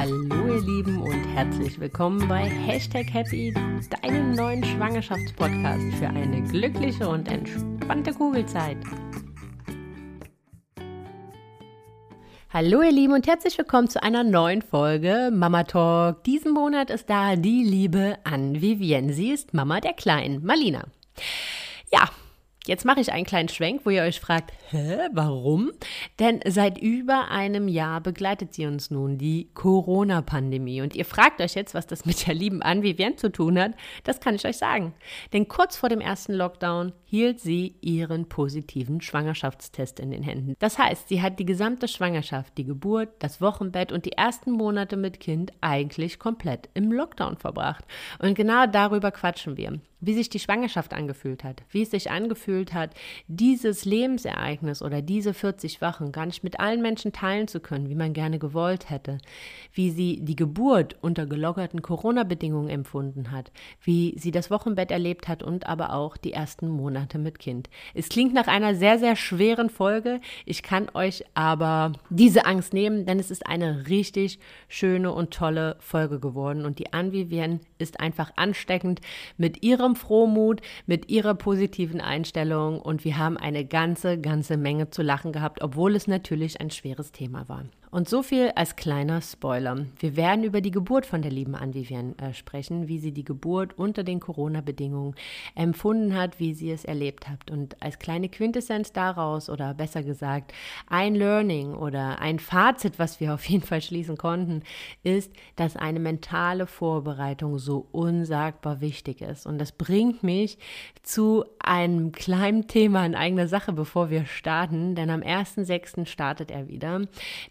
Hallo ihr Lieben und herzlich willkommen bei Hashtag Happy, deinem neuen Schwangerschaftspodcast für eine glückliche und entspannte Kugelzeit. Hallo ihr Lieben und herzlich willkommen zu einer neuen Folge Mama Talk. Diesen Monat ist da die liebe Anne Vivienne. Sie ist Mama der Kleinen, Malina. Ja, Jetzt mache ich einen kleinen Schwenk, wo ihr euch fragt, hä, warum? Denn seit über einem Jahr begleitet sie uns nun die Corona-Pandemie. Und ihr fragt euch jetzt, was das mit der lieben Anne Vivienne zu tun hat. Das kann ich euch sagen. Denn kurz vor dem ersten Lockdown hielt sie ihren positiven Schwangerschaftstest in den Händen. Das heißt, sie hat die gesamte Schwangerschaft, die Geburt, das Wochenbett und die ersten Monate mit Kind eigentlich komplett im Lockdown verbracht. Und genau darüber quatschen wir wie sich die Schwangerschaft angefühlt hat, wie es sich angefühlt hat, dieses Lebensereignis oder diese 40 Wochen gar nicht mit allen Menschen teilen zu können, wie man gerne gewollt hätte, wie sie die Geburt unter gelockerten Corona-Bedingungen empfunden hat, wie sie das Wochenbett erlebt hat und aber auch die ersten Monate mit Kind. Es klingt nach einer sehr, sehr schweren Folge. Ich kann euch aber diese Angst nehmen, denn es ist eine richtig schöne und tolle Folge geworden und die Anne Vivienne ist einfach ansteckend mit ihrem ihrem Frohmut, mit ihrer positiven Einstellung und wir haben eine ganze, ganze Menge zu lachen gehabt, obwohl es natürlich ein schweres Thema war. Und so viel als kleiner Spoiler. Wir werden über die Geburt von der lieben Anne-Vivienne äh, sprechen, wie sie die Geburt unter den Corona-Bedingungen empfunden hat, wie sie es erlebt hat. Und als kleine Quintessenz daraus, oder besser gesagt, ein Learning oder ein Fazit, was wir auf jeden Fall schließen konnten, ist, dass eine mentale Vorbereitung so unsagbar wichtig ist. Und das bringt mich zu einem kleinen Thema in eigener Sache, bevor wir starten. Denn am 1.6. startet er wieder.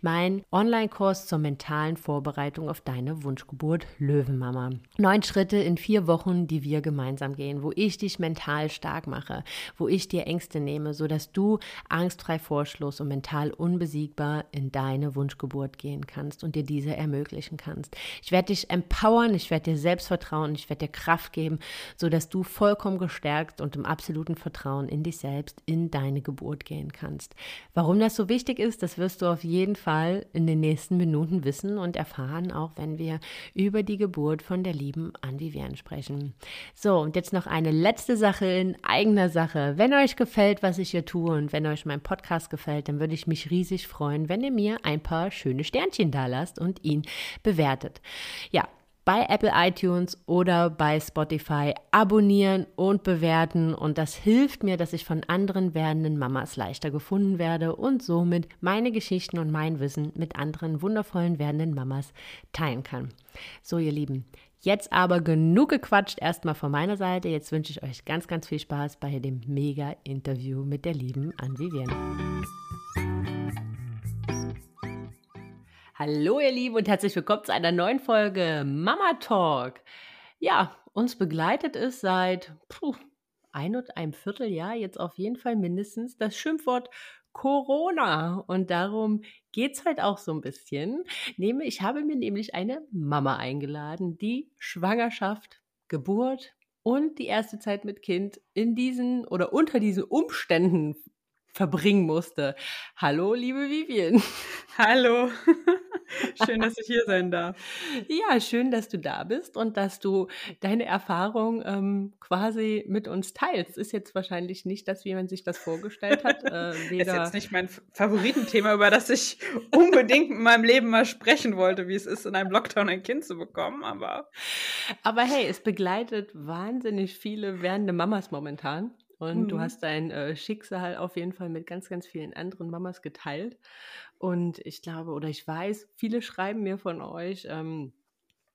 Mein ein Online-Kurs zur mentalen Vorbereitung auf deine Wunschgeburt Löwenmama. Neun Schritte in vier Wochen, die wir gemeinsam gehen, wo ich dich mental stark mache, wo ich dir Ängste nehme, sodass du angstfrei vorschluss und mental unbesiegbar in deine Wunschgeburt gehen kannst und dir diese ermöglichen kannst. Ich werde dich empowern, ich werde dir Selbstvertrauen, ich werde dir Kraft geben, sodass du vollkommen gestärkt und im absoluten Vertrauen in dich selbst in deine Geburt gehen kannst. Warum das so wichtig ist, das wirst du auf jeden Fall in den nächsten Minuten wissen und erfahren, auch wenn wir über die Geburt von der lieben Anvivian sprechen. So, und jetzt noch eine letzte Sache in eigener Sache. Wenn euch gefällt, was ich hier tue und wenn euch mein Podcast gefällt, dann würde ich mich riesig freuen, wenn ihr mir ein paar schöne Sternchen da lasst und ihn bewertet. Ja, bei Apple iTunes oder bei Spotify abonnieren und bewerten. Und das hilft mir, dass ich von anderen werdenden Mamas leichter gefunden werde und somit meine Geschichten und mein Wissen mit anderen wundervollen werdenden Mamas teilen kann. So, ihr Lieben, Jetzt aber genug gequatscht erstmal von meiner Seite. Jetzt wünsche ich euch ganz, ganz viel Spaß bei dem Mega-Interview mit der lieben Anne Vivienne. Hallo ihr Lieben und herzlich willkommen zu einer neuen Folge Mama Talk. Ja, uns begleitet es seit puh, ein und einem Vierteljahr jetzt auf jeden Fall mindestens das Schimpfwort Corona. Und darum geht es halt auch so ein bisschen. Nehme, ich habe mir nämlich eine Mama eingeladen, die Schwangerschaft, Geburt und die erste Zeit mit Kind in diesen oder unter diesen Umständen verbringen musste. Hallo, liebe Vivian. Hallo. Schön, dass ich hier sein darf. Ja, schön, dass du da bist und dass du deine Erfahrung ähm, quasi mit uns teilst. Ist jetzt wahrscheinlich nicht das, wie man sich das vorgestellt hat. Äh, ist jetzt nicht mein Favoritenthema, über das ich unbedingt in meinem Leben mal sprechen wollte, wie es ist, in einem Lockdown ein Kind zu bekommen, aber. Aber hey, es begleitet wahnsinnig viele werdende Mamas momentan. Und mhm. du hast dein äh, Schicksal auf jeden Fall mit ganz, ganz vielen anderen Mamas geteilt. Und ich glaube, oder ich weiß, viele schreiben mir von euch, ähm,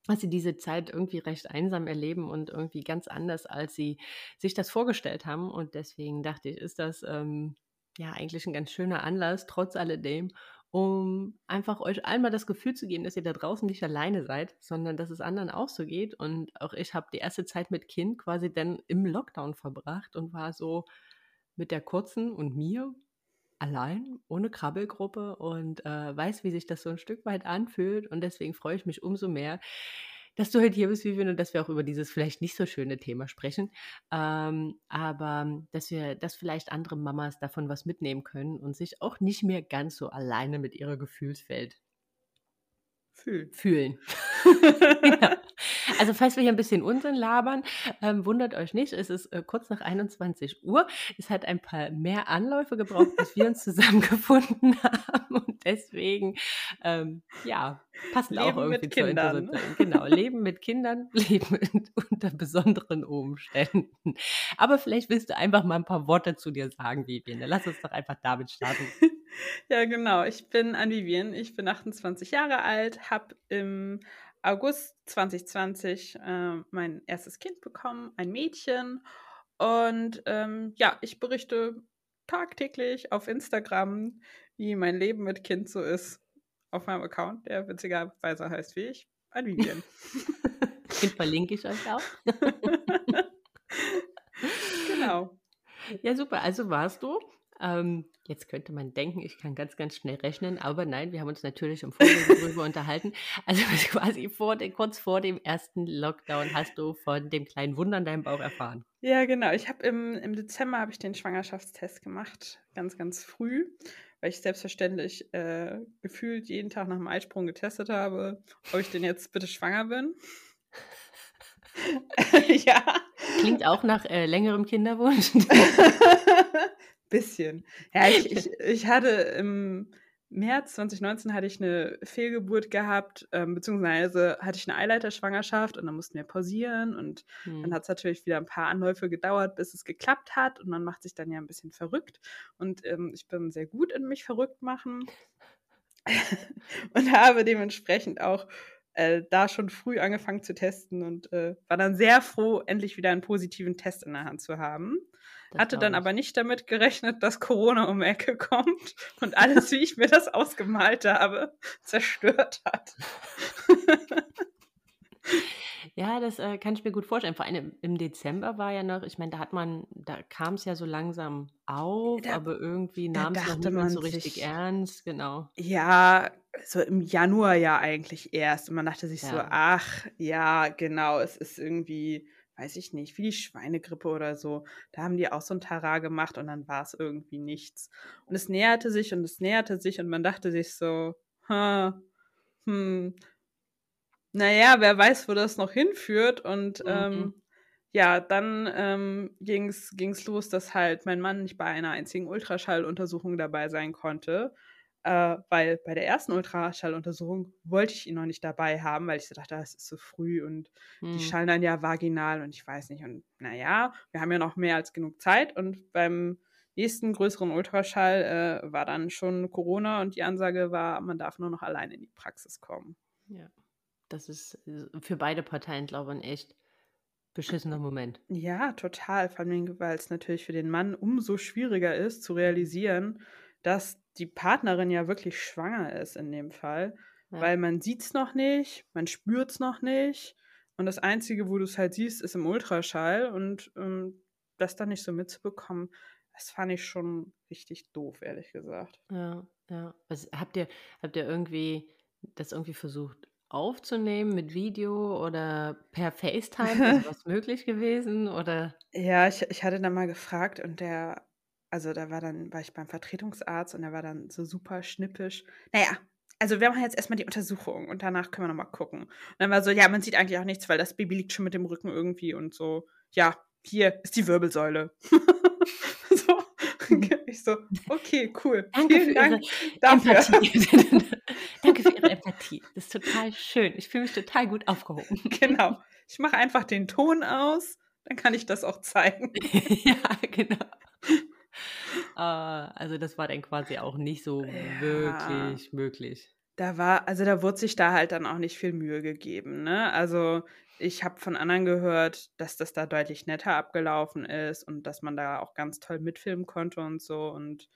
dass sie diese Zeit irgendwie recht einsam erleben und irgendwie ganz anders, als sie sich das vorgestellt haben. Und deswegen dachte ich, ist das ähm, ja eigentlich ein ganz schöner Anlass, trotz alledem, um einfach euch einmal das Gefühl zu geben, dass ihr da draußen nicht alleine seid, sondern dass es anderen auch so geht. Und auch ich habe die erste Zeit mit Kind quasi dann im Lockdown verbracht und war so mit der kurzen und mir allein, ohne Krabbelgruppe und äh, weiß, wie sich das so ein Stück weit anfühlt. Und deswegen freue ich mich umso mehr, dass du heute hier bist, Vivian, und dass wir auch über dieses vielleicht nicht so schöne Thema sprechen. Ähm, aber dass wir, dass vielleicht andere Mamas davon was mitnehmen können und sich auch nicht mehr ganz so alleine mit ihrer Gefühlswelt Fühlen. Fühlen. ja. Also falls wir hier ein bisschen Unsinn labern, ähm, wundert euch nicht, es ist äh, kurz nach 21 Uhr. Es hat ein paar mehr Anläufe gebraucht, bis wir uns zusammengefunden haben. Und deswegen, ähm, ja, passt auch irgendwie mit Kindern. Genau, Leben mit Kindern, Leben unter besonderen Umständen. Aber vielleicht willst du einfach mal ein paar Worte zu dir sagen, Vivian. Lass uns doch einfach damit starten. Ja, genau. Ich bin Ann Vivian. Ich bin 28 Jahre alt, habe im August 2020 äh, mein erstes Kind bekommen, ein Mädchen. Und ähm, ja, ich berichte tagtäglich auf Instagram, wie mein Leben mit Kind so ist. Auf meinem Account, der witzigerweise heißt wie ich, ein Vivian. Den verlinke ich euch auch. genau. Ja, super. Also warst du ähm, jetzt könnte man denken, ich kann ganz, ganz schnell rechnen, aber nein, wir haben uns natürlich im Vorfeld darüber unterhalten. Also quasi vor den, kurz vor dem ersten Lockdown hast du von dem kleinen Wunder in deinem Bauch erfahren. Ja, genau. Ich habe im, im Dezember habe ich den Schwangerschaftstest gemacht, ganz, ganz früh, weil ich selbstverständlich äh, gefühlt jeden Tag nach dem Eisprung getestet habe, ob ich denn jetzt bitte schwanger bin. ja. Klingt auch nach äh, längerem Kinderwunsch. Bisschen. Ja, ich, ich, ich hatte im März 2019 hatte ich eine Fehlgeburt gehabt, ähm, beziehungsweise hatte ich eine Eileiterschwangerschaft und dann mussten wir pausieren und hm. dann hat es natürlich wieder ein paar Anläufe gedauert, bis es geklappt hat und man macht sich dann ja ein bisschen verrückt und ähm, ich bin sehr gut in mich verrückt machen und habe dementsprechend auch äh, da schon früh angefangen zu testen und äh, war dann sehr froh, endlich wieder einen positiven Test in der Hand zu haben. Das Hatte dann aber nicht damit gerechnet, dass Corona um die Ecke kommt und alles, wie ich mir das ausgemalt habe, zerstört hat. Ja, das äh, kann ich mir gut vorstellen. Vor allem im Dezember war ja noch, ich meine, da hat man, da kam es ja so langsam auf, da, aber irgendwie nahm es noch niemand so richtig sich, ernst, genau. Ja, so im Januar ja eigentlich erst. Und man dachte sich ja. so, ach, ja, genau, es ist irgendwie weiß ich nicht, wie die Schweinegrippe oder so. Da haben die auch so ein Tara gemacht und dann war es irgendwie nichts. Und es näherte sich und es näherte sich und man dachte sich so, ha, hm, naja, wer weiß, wo das noch hinführt. Und mhm. ähm, ja, dann ähm, ging es los, dass halt mein Mann nicht bei einer einzigen Ultraschalluntersuchung dabei sein konnte äh, weil bei der ersten Ultraschalluntersuchung wollte ich ihn noch nicht dabei haben, weil ich so dachte, das ist zu früh und hm. die schallen dann ja vaginal und ich weiß nicht. Und naja, wir haben ja noch mehr als genug Zeit und beim nächsten größeren Ultraschall äh, war dann schon Corona und die Ansage war, man darf nur noch allein in die Praxis kommen. Ja, das ist äh, für beide Parteien, glaube ich, ein echt beschissener Moment. Ja, total. Vor allem, weil es natürlich für den Mann umso schwieriger ist zu realisieren, dass die Partnerin ja wirklich schwanger ist in dem Fall, ja. weil man sieht es noch nicht, man spürt es noch nicht und das Einzige, wo du es halt siehst, ist im Ultraschall und ähm, das dann nicht so mitzubekommen, das fand ich schon richtig doof, ehrlich gesagt. Ja, ja. Also, habt ihr, habt ihr irgendwie das irgendwie versucht aufzunehmen mit Video oder per FaceTime? Ist was möglich gewesen? Oder? Ja, ich, ich hatte da mal gefragt und der also da war dann, war ich beim Vertretungsarzt und er war dann so super schnippisch. Naja, also wir machen jetzt erstmal die Untersuchung und danach können wir nochmal gucken. Und dann war so, ja, man sieht eigentlich auch nichts, weil das Baby liegt schon mit dem Rücken irgendwie und so, ja, hier ist die Wirbelsäule. so. Ich so, okay, cool. Danke Vielen Dank dafür. Empathie. Danke für Ihre Empathie. Das ist total schön. Ich fühle mich total gut aufgehoben. Genau. Ich mache einfach den Ton aus, dann kann ich das auch zeigen. ja, genau. Äh, also das war dann quasi auch nicht so ja. wirklich möglich. Da war, also da wurde sich da halt dann auch nicht viel Mühe gegeben, ne? Also ich habe von anderen gehört, dass das da deutlich netter abgelaufen ist und dass man da auch ganz toll mitfilmen konnte und so. Und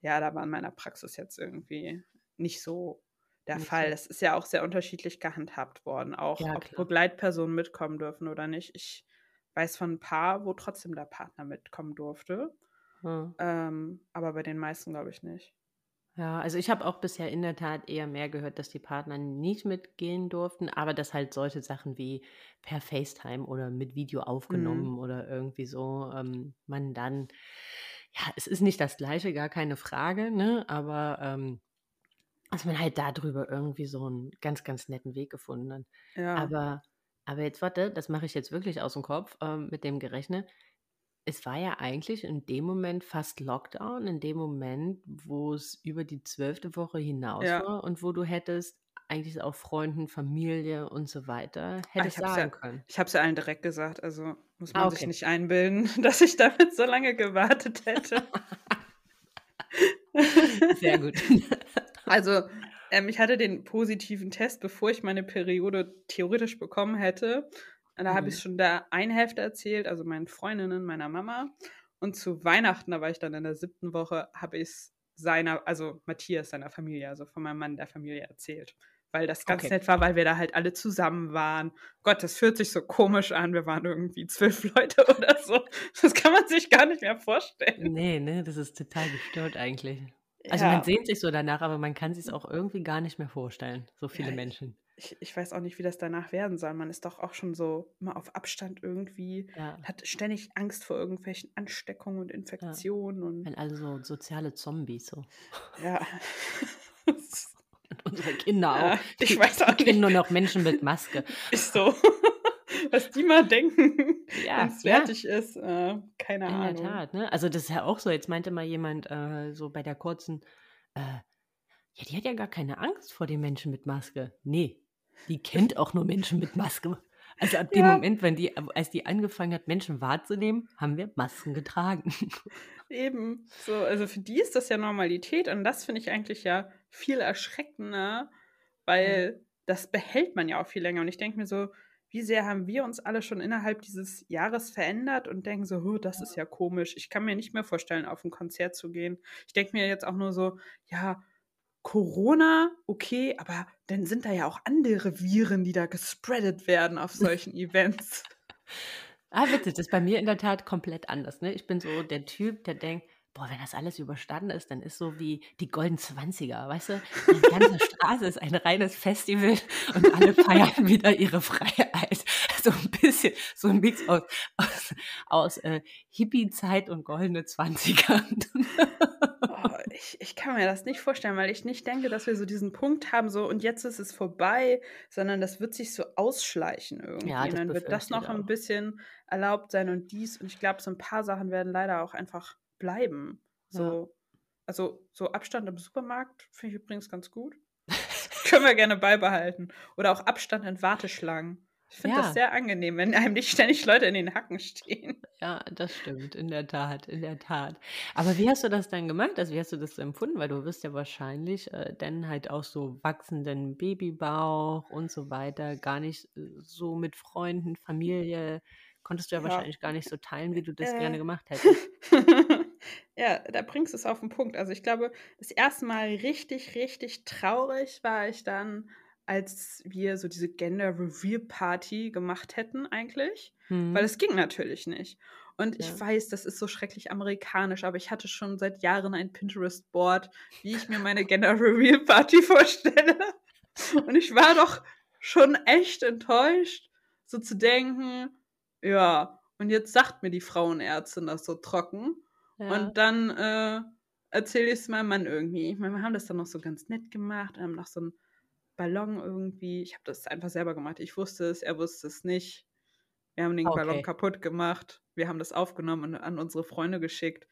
ja, da war in meiner Praxis jetzt irgendwie nicht so der nicht Fall. Das ist ja auch sehr unterschiedlich gehandhabt worden, auch ja, ob klar. Begleitpersonen mitkommen dürfen oder nicht. Ich weiß von ein paar, wo trotzdem der Partner mitkommen durfte. Hm. Ähm, aber bei den meisten glaube ich nicht. Ja, also ich habe auch bisher in der Tat eher mehr gehört, dass die Partner nicht mitgehen durften, aber dass halt solche Sachen wie per FaceTime oder mit Video aufgenommen mhm. oder irgendwie so, ähm, man dann, ja, es ist nicht das gleiche, gar keine Frage, ne? Aber ähm, dass man halt darüber irgendwie so einen ganz, ganz netten Weg gefunden hat. Ja. Aber, aber jetzt warte, das mache ich jetzt wirklich aus dem Kopf ähm, mit dem gerechnet. Es war ja eigentlich in dem Moment fast Lockdown, in dem Moment, wo es über die zwölfte Woche hinaus ja. war und wo du hättest eigentlich auch Freunden, Familie und so weiter ah, hättest sagen ja, können. Ich habe es ja allen direkt gesagt, also muss man ah, okay. sich nicht einbilden, dass ich damit so lange gewartet hätte. Sehr gut. Also, ähm, ich hatte den positiven Test, bevor ich meine Periode theoretisch bekommen hätte. Da mhm. habe ich schon da eine Hälfte erzählt, also meinen Freundinnen, meiner Mama. Und zu Weihnachten, da war ich dann in der siebten Woche, habe ich es seiner, also Matthias, seiner Familie, also von meinem Mann der Familie erzählt. Weil das ganz okay. nett war, weil wir da halt alle zusammen waren. Gott, das fühlt sich so komisch an. Wir waren irgendwie zwölf Leute oder so. Das kann man sich gar nicht mehr vorstellen. Nee, ne, das ist total gestört eigentlich. Also ja. man sehnt sich so danach, aber man kann sich es auch irgendwie gar nicht mehr vorstellen, so viele ja, Menschen. Ich, ich, weiß auch nicht, wie das danach werden soll. Man ist doch auch schon so immer auf Abstand irgendwie, ja. hat ständig Angst vor irgendwelchen Ansteckungen und Infektionen. Und Wenn alle so soziale Zombies so. Ja. und unsere Kinder auch. ich weiß auch nicht. nur noch Menschen mit Maske. Ist so. was die mal denken, ja, wenn es fertig ja. ist. Äh, keine In Ahnung. In der Tat, ne? Also das ist ja auch so. Jetzt meinte mal jemand äh, so bei der kurzen, äh, ja, die hat ja gar keine Angst vor den Menschen mit Maske. Nee, die kennt auch nur Menschen mit Maske. Also ab dem ja. Moment, wenn die, als die angefangen hat, Menschen wahrzunehmen, haben wir Masken getragen. Eben. So, also für die ist das ja Normalität und das finde ich eigentlich ja viel erschreckender, weil ja. das behält man ja auch viel länger. Und ich denke mir so, wie sehr haben wir uns alle schon innerhalb dieses Jahres verändert und denken so, oh, das ist ja komisch. Ich kann mir nicht mehr vorstellen, auf ein Konzert zu gehen. Ich denke mir jetzt auch nur so, ja, Corona, okay, aber dann sind da ja auch andere Viren, die da gespreadet werden auf solchen Events. Ah, bitte, das ist bei mir in der Tat komplett anders. Ne? Ich bin so der Typ, der denkt, boah, wenn das alles überstanden ist, dann ist so wie die Golden Zwanziger, weißt du? Die ganze Straße ist ein reines Festival und alle feiern wieder ihre Freiheit. So ein bisschen, so ein Mix aus, aus, aus äh, Hippie-Zeit und goldene Zwanziger. Oh, ich, ich kann mir das nicht vorstellen, weil ich nicht denke, dass wir so diesen Punkt haben, so und jetzt ist es vorbei, sondern das wird sich so ausschleichen irgendwie. Ja, und dann wird das noch ein bisschen erlaubt sein und dies. Und ich glaube, so ein paar Sachen werden leider auch einfach bleiben. So, ja. also so Abstand im Supermarkt finde ich übrigens ganz gut. Können wir gerne beibehalten. Oder auch Abstand in Warteschlangen. Ich finde ja. das sehr angenehm, wenn einem nicht ständig Leute in den Hacken stehen. Ja, das stimmt, in der Tat, in der Tat. Aber wie hast du das dann gemacht? Also wie hast du das empfunden? Weil du wirst ja wahrscheinlich äh, dann halt auch so wachsenden Babybauch und so weiter gar nicht äh, so mit Freunden, Familie konntest du ja, ja, wahrscheinlich gar nicht so teilen, wie du das äh. gerne gemacht hättest. ja, da bringst du es auf den Punkt. Also ich glaube, das erste Mal richtig, richtig traurig war ich dann, als wir so diese Gender Reveal Party gemacht hätten eigentlich, hm. weil es ging natürlich nicht. Und ich ja. weiß, das ist so schrecklich amerikanisch, aber ich hatte schon seit Jahren ein Pinterest-Board, wie ich mir meine Gender Reveal Party vorstelle. Und ich war doch schon echt enttäuscht, so zu denken, ja, und jetzt sagt mir die Frauenärztin das so trocken. Ja. Und dann äh, erzähle ich es meinem Mann irgendwie. Ich meine, wir haben das dann noch so ganz nett gemacht, haben noch so einen Ballon irgendwie. Ich habe das einfach selber gemacht. Ich wusste es, er wusste es nicht. Wir haben den okay. Ballon kaputt gemacht. Wir haben das aufgenommen und an unsere Freunde geschickt.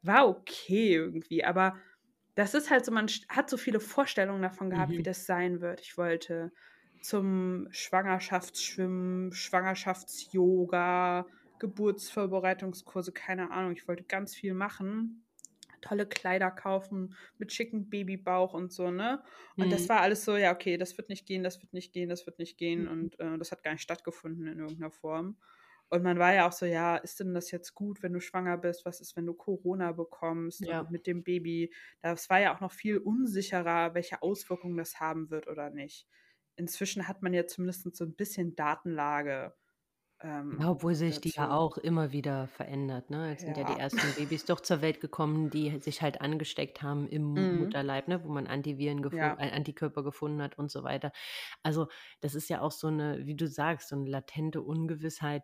War okay irgendwie, aber das ist halt so, man hat so viele Vorstellungen davon gehabt, mhm. wie das sein wird. Ich wollte zum Schwangerschaftsschwimmen, Schwangerschafts-Yoga, Geburtsvorbereitungskurse, keine Ahnung. Ich wollte ganz viel machen. Tolle Kleider kaufen mit schicken Babybauch und so, ne? Und mhm. das war alles so, ja, okay, das wird nicht gehen, das wird nicht gehen, das wird nicht gehen. Mhm. Und äh, das hat gar nicht stattgefunden in irgendeiner Form. Und man war ja auch so, ja, ist denn das jetzt gut, wenn du schwanger bist? Was ist, wenn du Corona bekommst ja. mit dem Baby? Das war ja auch noch viel unsicherer, welche Auswirkungen das haben wird oder nicht inzwischen hat man ja zumindest so ein bisschen Datenlage. Ähm, ja, obwohl sich dazu. die ja auch immer wieder verändert. Ne? Jetzt ja. sind ja die ersten Babys doch zur Welt gekommen, die sich halt angesteckt haben im mhm. Mutterleib, ne? wo man Antiviren gefunden, ja. äh, Antikörper gefunden hat und so weiter. Also das ist ja auch so eine, wie du sagst, so eine latente Ungewissheit.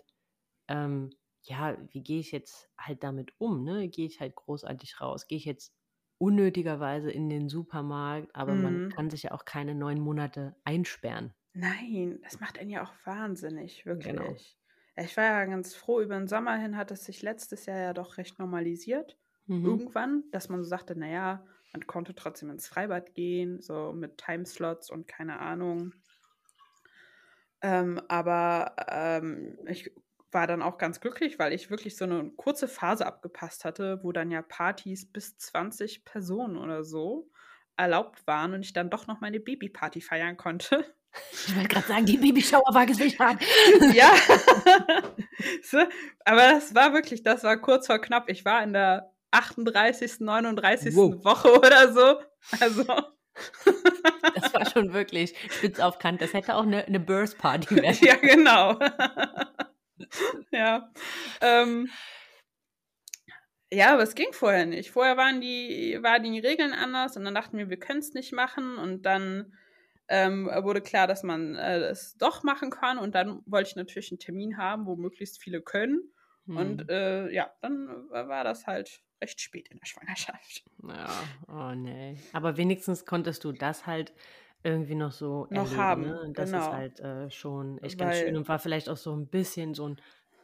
Ähm, ja, wie gehe ich jetzt halt damit um? Ne? Gehe ich halt großartig raus? Gehe ich jetzt unnötigerweise in den Supermarkt, aber mhm. man kann sich ja auch keine neun Monate einsperren. Nein, das macht einen ja auch wahnsinnig, genau. wirklich. Genau. Ich war ja ganz froh, über den Sommer hin hat es sich letztes Jahr ja doch recht normalisiert. Mhm. Irgendwann, dass man so sagte, naja, man konnte trotzdem ins Freibad gehen, so mit Timeslots und keine Ahnung. Ähm, aber ähm, ich war dann auch ganz glücklich, weil ich wirklich so eine kurze Phase abgepasst hatte, wo dann ja Partys bis 20 Personen oder so erlaubt waren und ich dann doch noch meine Babyparty feiern konnte. Ich wollte gerade sagen, die Babyshower war gesichert. ja. so, aber das war wirklich, das war kurz vor knapp. Ich war in der 38., 39. Wow. Woche oder so. Also. das war schon wirklich spitz auf Kant. Das hätte auch eine, eine Birth Party werden. Ja, genau. ja. Ähm, ja, aber es ging vorher nicht. Vorher waren die, waren die Regeln anders und dann dachten wir, wir können es nicht machen und dann ähm, wurde klar, dass man äh, es doch machen kann und dann wollte ich natürlich einen Termin haben, wo möglichst viele können. Hm. Und äh, ja, dann war das halt recht spät in der Schwangerschaft. Ja, oh nee. Aber wenigstens konntest du das halt irgendwie noch so noch erleben, haben. Ne? Das genau. ist halt äh, schon echt Weil, ganz schön und war vielleicht auch so ein bisschen so ein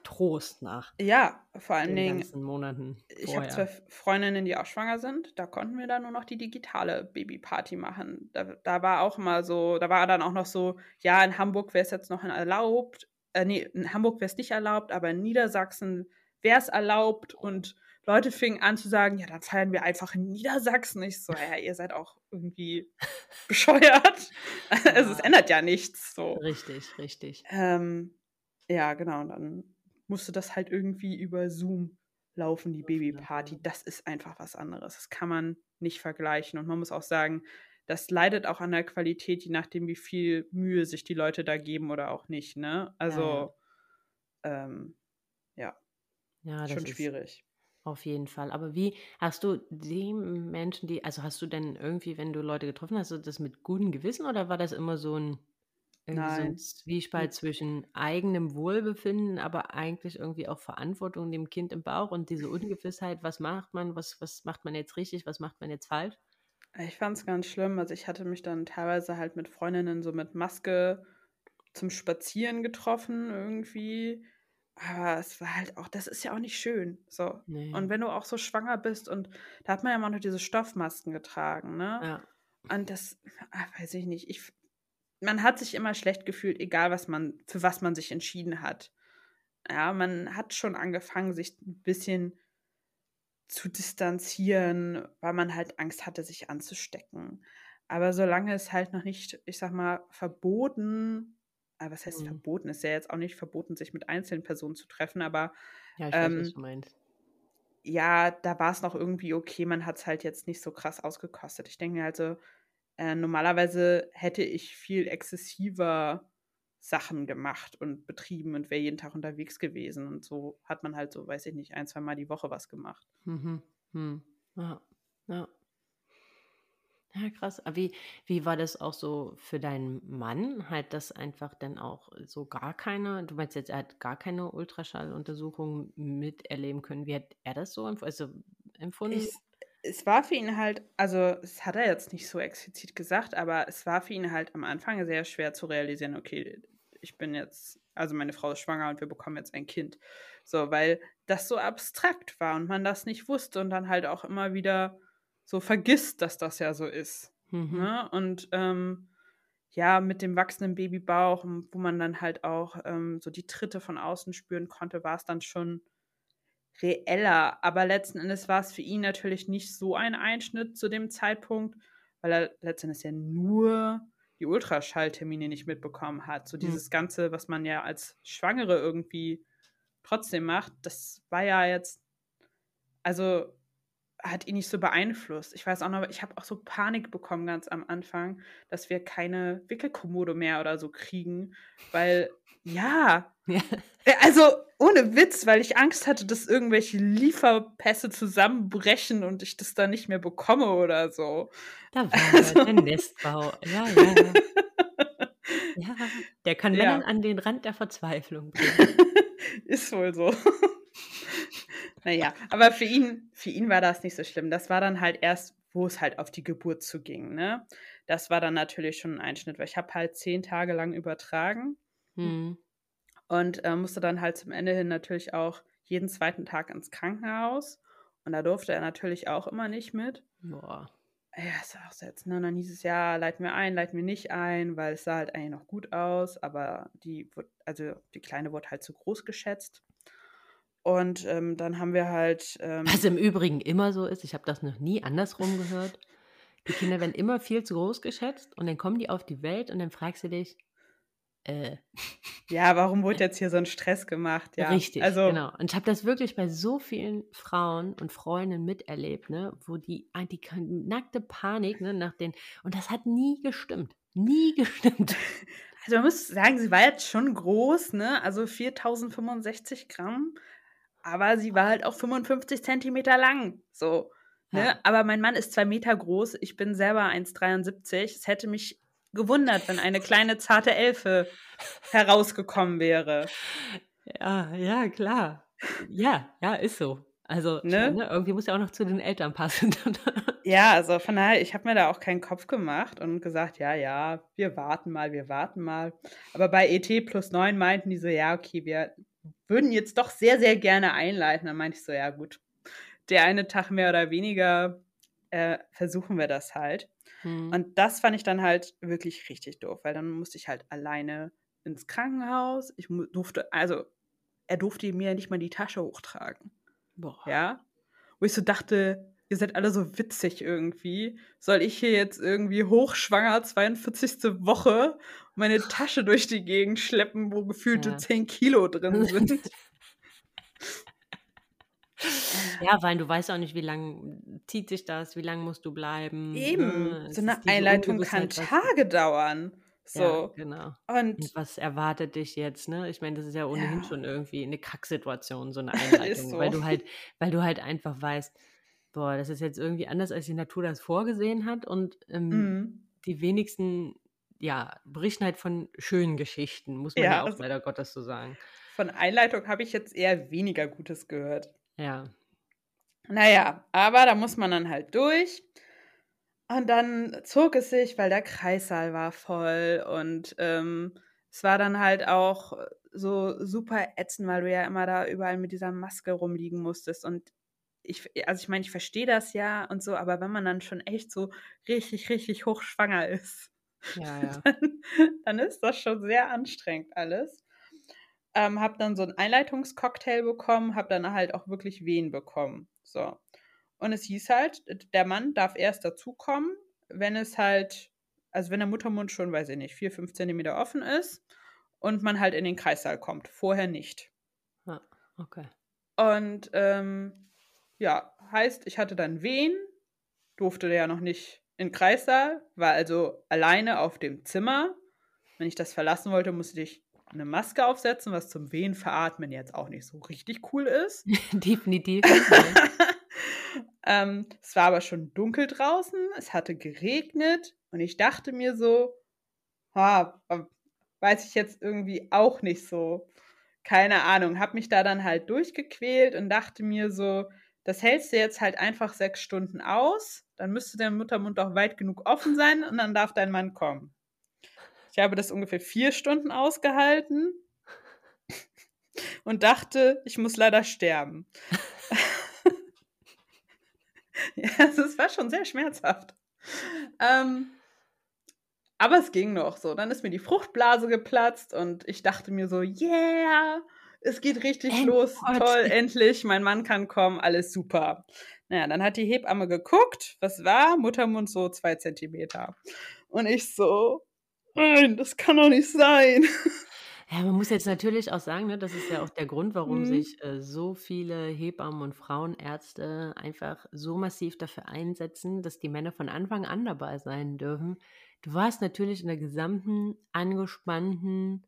Trost nach. Ja, vor allen Dingen. Monaten. Ich habe zwei Freundinnen, die auch schwanger sind. Da konnten wir dann nur noch die digitale Babyparty machen. Da, da war auch mal so, da war dann auch noch so, ja, in Hamburg wäre es jetzt noch erlaubt. Äh, nee, in Hamburg wäre es nicht erlaubt, aber in Niedersachsen wäre es erlaubt und Leute fingen an zu sagen, ja, dann feiern wir einfach in Niedersachsen. Ich so, ja, ihr seid auch irgendwie bescheuert. also es ändert ja nichts. So. Richtig, richtig. Ähm, ja, genau. Und dann musste das halt irgendwie über Zoom laufen, die Babyparty. Das ist einfach was anderes. Das kann man nicht vergleichen. Und man muss auch sagen, das leidet auch an der Qualität, je nachdem, wie viel Mühe sich die Leute da geben oder auch nicht. Ne? Also, ja, ähm, ja. ja schon schwierig. Auf jeden Fall. Aber wie hast du die Menschen, die, also hast du denn irgendwie, wenn du Leute getroffen hast, das mit gutem Gewissen oder war das immer so ein, irgendwie so ein Zwiespalt zwischen eigenem Wohlbefinden, aber eigentlich irgendwie auch Verantwortung dem Kind im Bauch und diese Ungewissheit, was macht man, was, was macht man jetzt richtig, was macht man jetzt falsch? Ich fand es ganz schlimm. Also ich hatte mich dann teilweise halt mit Freundinnen so mit Maske zum Spazieren getroffen irgendwie. Aber es war halt auch, das ist ja auch nicht schön. So. Nee. Und wenn du auch so schwanger bist und da hat man ja mal noch diese Stoffmasken getragen, ne? Ja. Und das, ach, weiß ich nicht. Ich, man hat sich immer schlecht gefühlt, egal was man, für was man sich entschieden hat. Ja, man hat schon angefangen, sich ein bisschen zu distanzieren, weil man halt Angst hatte, sich anzustecken. Aber solange es halt noch nicht, ich sag mal, verboten aber was heißt mhm. verboten? Ist ja jetzt auch nicht verboten, sich mit einzelnen Personen zu treffen, aber ja, ich ähm, weiß, was du meinst. Ja, da war es noch irgendwie okay, man hat es halt jetzt nicht so krass ausgekostet. Ich denke mir also, äh, normalerweise hätte ich viel exzessiver Sachen gemacht und betrieben und wäre jeden Tag unterwegs gewesen. Und so hat man halt so, weiß ich nicht, ein, zwei Mal die Woche was gemacht. Mhm. Hm. Ja. ja. Ja, krass. Aber wie, wie war das auch so für deinen Mann? Halt das einfach dann auch so gar keine, du meinst jetzt, er hat gar keine Ultraschalluntersuchung miterleben können. Wie hat er das so also empfunden? Ich, es war für ihn halt, also es hat er jetzt nicht so explizit gesagt, aber es war für ihn halt am Anfang sehr schwer zu realisieren, okay, ich bin jetzt, also meine Frau ist schwanger und wir bekommen jetzt ein Kind. So, weil das so abstrakt war und man das nicht wusste und dann halt auch immer wieder so vergisst, dass das ja so ist. Mhm. Ne? Und ähm, ja, mit dem wachsenden Babybauch, wo man dann halt auch ähm, so die Tritte von außen spüren konnte, war es dann schon reeller. Aber letzten Endes war es für ihn natürlich nicht so ein Einschnitt zu dem Zeitpunkt, weil er letzten Endes ja nur die Ultraschalltermine nicht mitbekommen hat. So hm. dieses. Ganze, was man ja als Schwangere irgendwie trotzdem macht, das war ja jetzt, also hat ihn nicht so beeinflusst. Ich weiß auch noch, ich habe auch so Panik bekommen ganz am Anfang, dass wir keine Wickelkommode mehr oder so kriegen, weil ja, ja. Äh, also ohne Witz, weil ich Angst hatte, dass irgendwelche Lieferpässe zusammenbrechen und ich das dann nicht mehr bekomme oder so. Da war also. der Nestbau. Ja, ja. ja, der kann ja. an den Rand der Verzweiflung bringen. Ist wohl so. Naja, aber für ihn, für ihn war das nicht so schlimm. Das war dann halt erst wo es halt auf die Geburt zuging. Ne? Das war dann natürlich schon ein Einschnitt, weil ich habe halt zehn Tage lang übertragen mhm. und äh, musste dann halt zum Ende hin natürlich auch jeden zweiten Tag ins Krankenhaus. Und da durfte er natürlich auch immer nicht mit. Boah. Ja, ist auch so jetzt, ne? Und dann hieß es ja, leiten wir ein, leiten wir nicht ein, weil es sah halt eigentlich noch gut aus, aber die, also die Kleine wurde halt zu groß geschätzt. Und ähm, dann haben wir halt. Ähm, Was im Übrigen immer so ist, ich habe das noch nie andersrum gehört. Die Kinder werden immer viel zu groß geschätzt und dann kommen die auf die Welt und dann fragst du dich, äh. Ja, warum wurde jetzt hier so ein Stress gemacht? Ja, richtig. Also, genau. Und ich habe das wirklich bei so vielen Frauen und Freundinnen miterlebt, ne, wo die, ah, die nackte Panik, ne, nach den, und das hat nie gestimmt. Nie gestimmt. Also man muss sagen, sie war jetzt schon groß, ne? Also 4065 Gramm aber sie war halt auch 55 Zentimeter lang. So. Ne? Ja. Aber mein Mann ist zwei Meter groß, ich bin selber 1,73. Es hätte mich gewundert, wenn eine kleine zarte Elfe herausgekommen wäre. Ja, ja, klar. Ja, ja, ist so. Also ne? ne? irgendwie muss ja auch noch zu den Eltern passen. ja, also von daher, ich habe mir da auch keinen Kopf gemacht und gesagt, ja, ja, wir warten mal, wir warten mal. Aber bei ET plus 9 meinten die so, ja, okay, wir würden jetzt doch sehr, sehr gerne einleiten. Dann meinte ich so, ja gut, der eine Tag mehr oder weniger äh, versuchen wir das halt. Hm. Und das fand ich dann halt wirklich richtig doof, weil dann musste ich halt alleine ins Krankenhaus. Ich durfte, also er durfte mir nicht mal die Tasche hochtragen. Boah. Ja. Wo ich so dachte, ihr seid alle so witzig irgendwie. Soll ich hier jetzt irgendwie hochschwanger, 42. Woche, meine Tasche durch die Gegend schleppen, wo gefühlte ja. 10 Kilo drin sind? Ja, weil du weißt auch nicht, wie lange zieht sich das, wie lange musst du bleiben. Eben, ne? so eine Einleitung kann Tage dauern. So. Ja, genau. Und, und, was erwartet dich jetzt, ne? Ich meine, das ist ja ohnehin ja. schon irgendwie eine Kacksituation, so eine Einleitung, so. weil du halt, weil du halt einfach weißt, boah, das ist jetzt irgendwie anders, als die Natur das vorgesehen hat und ähm, mhm. die wenigsten, ja, berichten halt von schönen Geschichten, muss man ja, ja auch also leider Gottes so sagen. Von Einleitung habe ich jetzt eher weniger Gutes gehört. Ja. Naja, aber da muss man dann halt durch. Und dann zog es sich, weil der Kreissaal war voll und ähm, es war dann halt auch so super ätzend, weil du ja immer da überall mit dieser Maske rumliegen musstest. Und ich, also ich meine, ich verstehe das ja und so, aber wenn man dann schon echt so richtig, richtig hochschwanger ist, ja, ja. Dann, dann, ist das schon sehr anstrengend alles. Ähm, hab dann so einen Einleitungscocktail bekommen, hab dann halt auch wirklich Wehen bekommen. So. Und es hieß halt, der Mann darf erst dazukommen, wenn es halt, also wenn der Muttermund schon, weiß ich nicht, vier, fünf Zentimeter offen ist und man halt in den Kreissaal kommt. Vorher nicht. Ah, okay. Und ähm, ja, heißt, ich hatte dann Wehen, durfte ja noch nicht in den Kreissaal, war also alleine auf dem Zimmer. Wenn ich das verlassen wollte, musste ich eine Maske aufsetzen, was zum Wehen veratmen jetzt auch nicht so richtig cool ist. Definitiv. ähm, es war aber schon dunkel draußen, es hatte geregnet und ich dachte mir so, ha, weiß ich jetzt irgendwie auch nicht so. Keine Ahnung, habe mich da dann halt durchgequält und dachte mir so, das hältst du jetzt halt einfach sechs Stunden aus, dann müsste der Muttermund auch weit genug offen sein und dann darf dein Mann kommen. Ich habe das ungefähr vier Stunden ausgehalten und dachte, ich muss leider sterben. ja, es war schon sehr schmerzhaft. Ähm, aber es ging noch so. Dann ist mir die Fruchtblase geplatzt und ich dachte mir so, yeah, es geht richtig End los, Gott. toll, endlich, mein Mann kann kommen, alles super. Naja, dann hat die Hebamme geguckt, was war? Muttermund so zwei Zentimeter. Und ich so, nein, das kann doch nicht sein. Ja, man muss jetzt natürlich auch sagen, ne, das ist ja auch der Grund, warum mhm. sich äh, so viele Hebammen und Frauenärzte einfach so massiv dafür einsetzen, dass die Männer von Anfang an dabei sein dürfen. Du warst natürlich in der gesamten angespannten,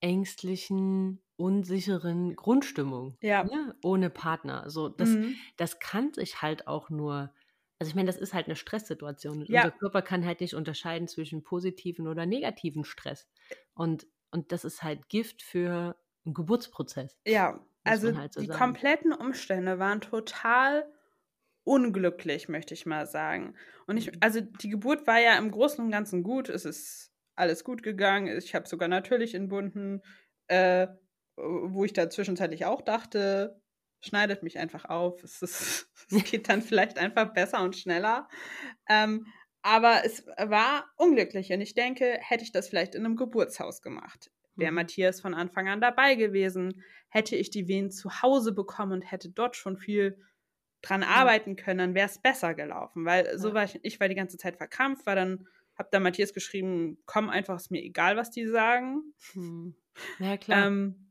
ängstlichen, unsicheren Grundstimmung. Ja. Ne? Ohne Partner. So, das, mhm. das kann sich halt auch nur also ich meine, das ist halt eine Stresssituation. Ja. Unser Körper kann halt nicht unterscheiden zwischen positiven oder negativen Stress. Und und das ist halt Gift für einen Geburtsprozess. Ja, also halt so die sagen. kompletten Umstände waren total unglücklich, möchte ich mal sagen. Und ich, also die Geburt war ja im Großen und Ganzen gut. Es ist alles gut gegangen. Ich habe sogar natürlich entbunden, äh, wo ich da zwischenzeitlich auch dachte, schneidet mich einfach auf. Es, ist, es geht dann vielleicht einfach besser und schneller. Ähm, aber es war unglücklich und ich denke, hätte ich das vielleicht in einem Geburtshaus gemacht, wäre mhm. Matthias von Anfang an dabei gewesen, hätte ich die Wehen zu Hause bekommen und hätte dort schon viel dran arbeiten können, dann wäre es besser gelaufen, weil so war ich, ich war die ganze Zeit verkrampft, war dann, hab da Matthias geschrieben, komm einfach, ist mir egal, was die sagen. Hm. Ja, klar. Ähm,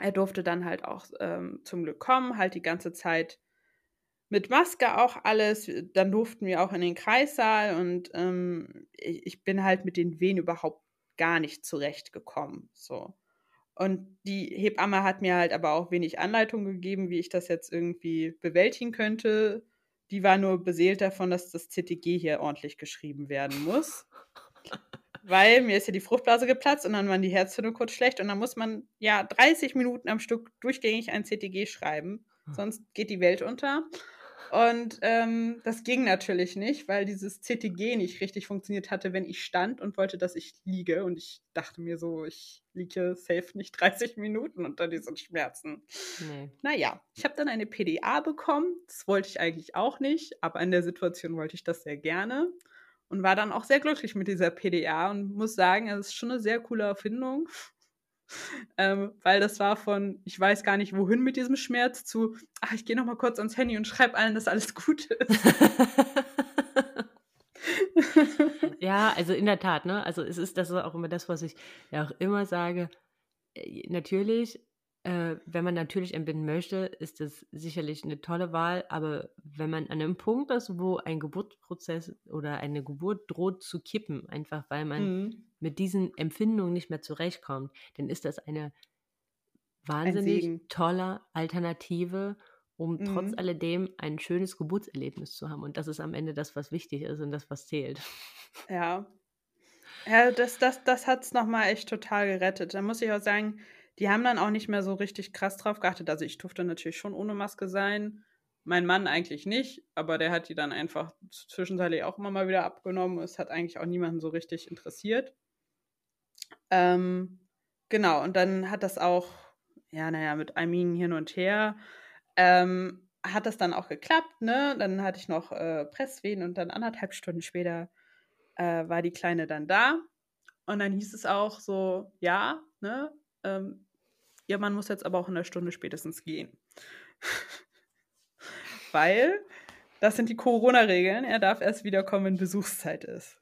er durfte dann halt auch ähm, zum Glück kommen, halt die ganze Zeit mit Maske auch alles. Dann durften wir auch in den Kreissaal und ähm, ich, ich, bin halt mit den Wehen überhaupt gar nicht zurechtgekommen. So. Und die Hebamme hat mir halt aber auch wenig Anleitung gegeben, wie ich das jetzt irgendwie bewältigen könnte. Die war nur beseelt davon, dass das CTG hier ordentlich geschrieben werden muss. Weil mir ist ja die Fruchtblase geplatzt und dann waren die Herztöne kurz schlecht und dann muss man ja 30 Minuten am Stück durchgängig ein CTG schreiben. Hm. Sonst geht die Welt unter. Und ähm, das ging natürlich nicht, weil dieses CTG nicht richtig funktioniert hatte, wenn ich stand und wollte, dass ich liege. Und ich dachte mir so, ich liege safe nicht 30 Minuten unter diesen Schmerzen. Nee. Naja, ich habe dann eine PDA bekommen. Das wollte ich eigentlich auch nicht, aber in der Situation wollte ich das sehr gerne. Und war dann auch sehr glücklich mit dieser PDA und muss sagen, es ist schon eine sehr coole Erfindung. Ähm, weil das war von, ich weiß gar nicht wohin mit diesem Schmerz, zu, ach, ich gehe noch mal kurz ans Handy und schreibe allen, dass alles gut ist. ja, also in der Tat, ne? Also es ist das ist auch immer das, was ich ja auch immer sage. Äh, natürlich äh, wenn man natürlich entbinden möchte, ist das sicherlich eine tolle Wahl, aber wenn man an einem Punkt ist, wo ein Geburtsprozess oder eine Geburt droht zu kippen, einfach weil man mhm. mit diesen Empfindungen nicht mehr zurechtkommt, dann ist das eine wahnsinnig ein tolle Alternative, um mhm. trotz alledem ein schönes Geburtserlebnis zu haben. Und das ist am Ende das, was wichtig ist und das, was zählt. Ja. Ja, das, das, das hat es nochmal echt total gerettet. Da muss ich auch sagen, die haben dann auch nicht mehr so richtig krass drauf geachtet. Also ich durfte natürlich schon ohne Maske sein. Mein Mann eigentlich nicht, aber der hat die dann einfach zwischenzeitlich auch immer mal wieder abgenommen. Es hat eigentlich auch niemanden so richtig interessiert. Ähm, genau, und dann hat das auch, ja, naja, mit Armin hin und her, ähm, hat das dann auch geklappt, ne? Dann hatte ich noch äh, Presswehen und dann anderthalb Stunden später äh, war die Kleine dann da. Und dann hieß es auch so, ja, ne, ähm, ja, man muss jetzt aber auch in einer Stunde spätestens gehen. Weil das sind die Corona-Regeln. Er darf erst wiederkommen, wenn Besuchszeit ist.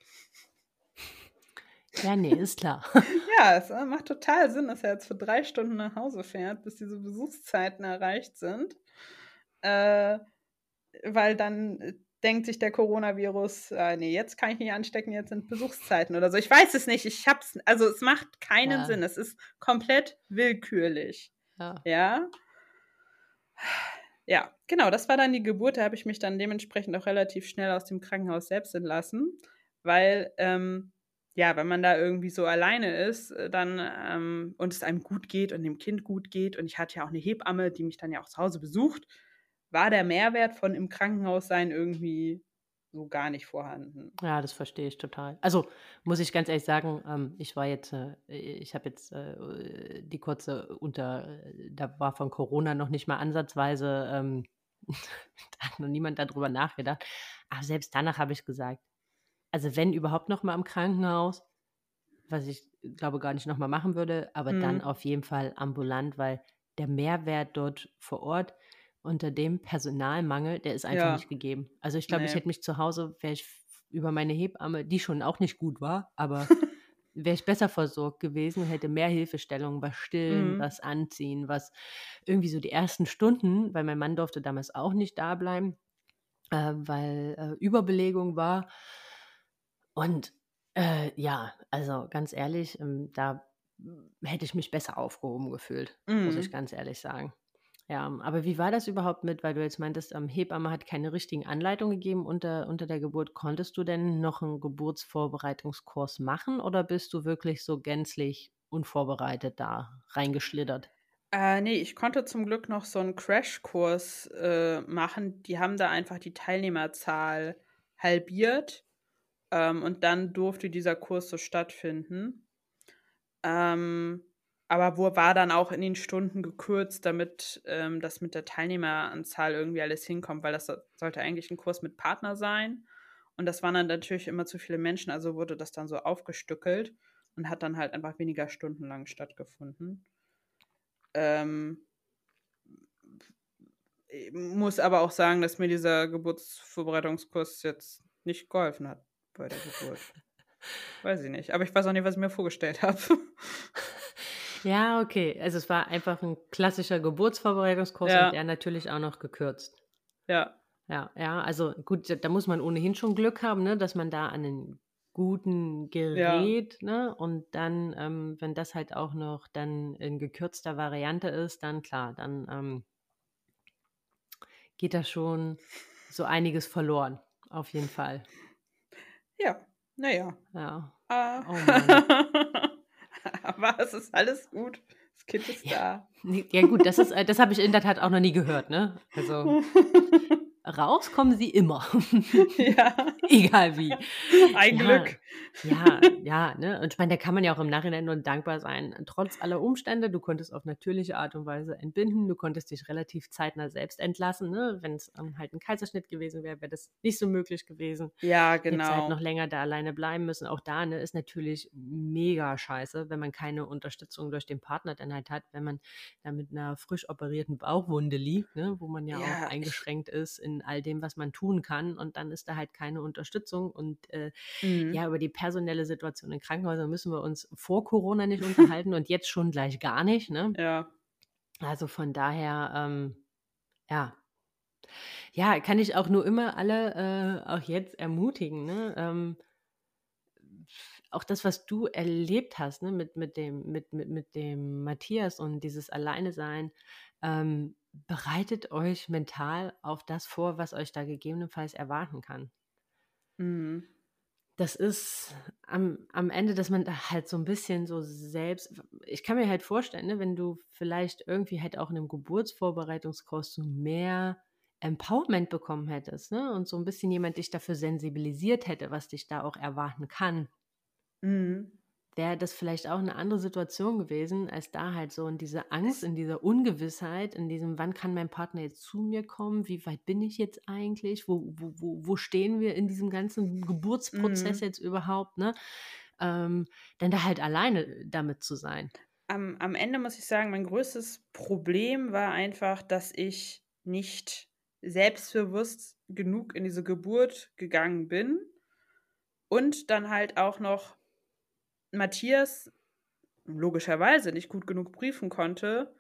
Ja, nee, ist klar. ja, es äh, macht total Sinn, dass er jetzt für drei Stunden nach Hause fährt, bis diese Besuchszeiten erreicht sind. Äh, weil dann äh, denkt sich der Coronavirus, äh, nee, jetzt kann ich nicht anstecken, jetzt sind Besuchszeiten oder so. Ich weiß es nicht. Ich hab's, also es macht keinen ja. Sinn. Es ist komplett willkürlich. Ja. ja. Ja, genau, das war dann die Geburt. Da habe ich mich dann dementsprechend auch relativ schnell aus dem Krankenhaus selbst entlassen, weil, ähm, ja, wenn man da irgendwie so alleine ist, äh, dann ähm, und es einem gut geht und dem Kind gut geht und ich hatte ja auch eine Hebamme, die mich dann ja auch zu Hause besucht, war der Mehrwert von im Krankenhaus sein irgendwie so gar nicht vorhanden. Ja, das verstehe ich total. Also muss ich ganz ehrlich sagen, ähm, ich war jetzt, äh, ich habe jetzt äh, die kurze unter, da war von Corona noch nicht mal ansatzweise, ähm, da hat noch niemand darüber nachgedacht. Aber selbst danach habe ich gesagt, also wenn überhaupt noch mal im Krankenhaus, was ich glaube gar nicht noch mal machen würde, aber mhm. dann auf jeden Fall ambulant, weil der Mehrwert dort vor Ort, unter dem Personalmangel, der ist einfach ja. nicht gegeben. Also ich glaube, nee. ich hätte mich zu Hause, wäre ich über meine Hebamme, die schon auch nicht gut war, aber wäre ich besser versorgt gewesen, hätte mehr Hilfestellungen, was stillen, mhm. was anziehen, was irgendwie so die ersten Stunden, weil mein Mann durfte damals auch nicht da bleiben, äh, weil äh, Überbelegung war. Und äh, ja, also ganz ehrlich, ähm, da hätte ich mich besser aufgehoben gefühlt, mhm. muss ich ganz ehrlich sagen. Ja, aber wie war das überhaupt mit, weil du jetzt meintest, ähm, Hebamme hat keine richtigen Anleitungen gegeben unter, unter der Geburt. Konntest du denn noch einen Geburtsvorbereitungskurs machen oder bist du wirklich so gänzlich unvorbereitet da reingeschlittert? Äh, ne, ich konnte zum Glück noch so einen Crashkurs, äh, machen. Die haben da einfach die Teilnehmerzahl halbiert, ähm, und dann durfte dieser Kurs so stattfinden. Ähm, aber wo war dann auch in den Stunden gekürzt, damit, ähm, das mit der Teilnehmeranzahl irgendwie alles hinkommt, weil das sollte eigentlich ein Kurs mit Partner sein. Und das waren dann natürlich immer zu viele Menschen, also wurde das dann so aufgestückelt und hat dann halt einfach weniger Stunden lang stattgefunden. Ähm, muss aber auch sagen, dass mir dieser Geburtsvorbereitungskurs jetzt nicht geholfen hat bei der Geburt. weiß ich nicht. Aber ich weiß auch nicht, was ich mir vorgestellt habe. Ja, okay. Also es war einfach ein klassischer Geburtsvorbereitungskurs ja. und der natürlich auch noch gekürzt. Ja. Ja, ja, also gut, da muss man ohnehin schon Glück haben, ne, dass man da an einen guten Gerät, ja. ne? Und dann, ähm, wenn das halt auch noch dann in gekürzter Variante ist, dann klar, dann ähm, geht da schon so einiges verloren, auf jeden Fall. Ja, naja. Ja. Uh. Oh Aber es ist alles gut. Das Kind ist ja. da. Ja, gut, das äh, das habe ich in der Tat auch noch nie gehört, ne? Also. rauskommen sie immer. Ja. Egal wie. Ein ja, Glück. Ja, ja, ne? Und ich meine, da kann man ja auch im Nachhinein nur dankbar sein. Trotz aller Umstände, du konntest auf natürliche Art und Weise entbinden, du konntest dich relativ zeitnah selbst entlassen, ne? Wenn es um, halt ein Kaiserschnitt gewesen wäre, wäre das nicht so möglich gewesen. Ja, genau. Jetzt halt noch länger da alleine bleiben müssen. Auch da, ne, ist natürlich mega scheiße, wenn man keine Unterstützung durch den Partner dann halt hat, wenn man da mit einer frisch operierten Bauchwunde liegt, ne? Wo man ja, ja auch eingeschränkt ist in all dem, was man tun kann. Und dann ist da halt keine Unterstützung. Und äh, mhm. ja, über die personelle Situation in Krankenhäusern müssen wir uns vor Corona nicht unterhalten und jetzt schon gleich gar nicht. Ne? Ja. Also von daher, ähm, ja. Ja, kann ich auch nur immer alle äh, auch jetzt ermutigen. Ne? Ähm, auch das, was du erlebt hast, ne, mit, mit, dem, mit, mit, mit dem Matthias und dieses Alleine sein, ähm, bereitet euch mental auf das vor, was euch da gegebenenfalls erwarten kann. Mhm. Das ist am, am Ende, dass man da halt so ein bisschen so selbst, ich kann mir halt vorstellen, ne, wenn du vielleicht irgendwie halt auch in einem Geburtsvorbereitungskurs so mehr Empowerment bekommen hättest, ne, und so ein bisschen jemand dich dafür sensibilisiert hätte, was dich da auch erwarten kann. Mhm wäre das vielleicht auch eine andere Situation gewesen, als da halt so in dieser Angst, in dieser Ungewissheit, in diesem, wann kann mein Partner jetzt zu mir kommen, wie weit bin ich jetzt eigentlich, wo, wo, wo, wo stehen wir in diesem ganzen Geburtsprozess mhm. jetzt überhaupt, ne? Ähm, dann da halt alleine damit zu sein. Am, am Ende muss ich sagen, mein größtes Problem war einfach, dass ich nicht selbstbewusst genug in diese Geburt gegangen bin und dann halt auch noch Matthias logischerweise nicht gut genug briefen konnte,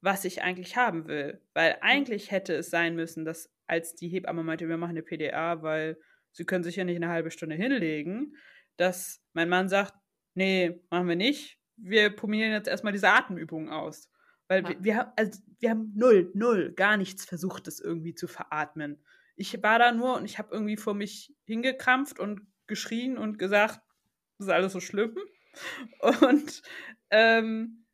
was ich eigentlich haben will. Weil mhm. eigentlich hätte es sein müssen, dass als die Hebamme meinte, wir machen eine PDA, weil sie können sich ja nicht eine halbe Stunde hinlegen, dass mein Mann sagt, nee, machen wir nicht. Wir probieren jetzt erstmal diese Atemübungen aus. Weil ja. wir, wir, also wir haben null, null, gar nichts versucht, das irgendwie zu veratmen. Ich war da nur und ich habe irgendwie vor mich hingekrampft und geschrien und gesagt, ist alles so schlimm. Und ähm,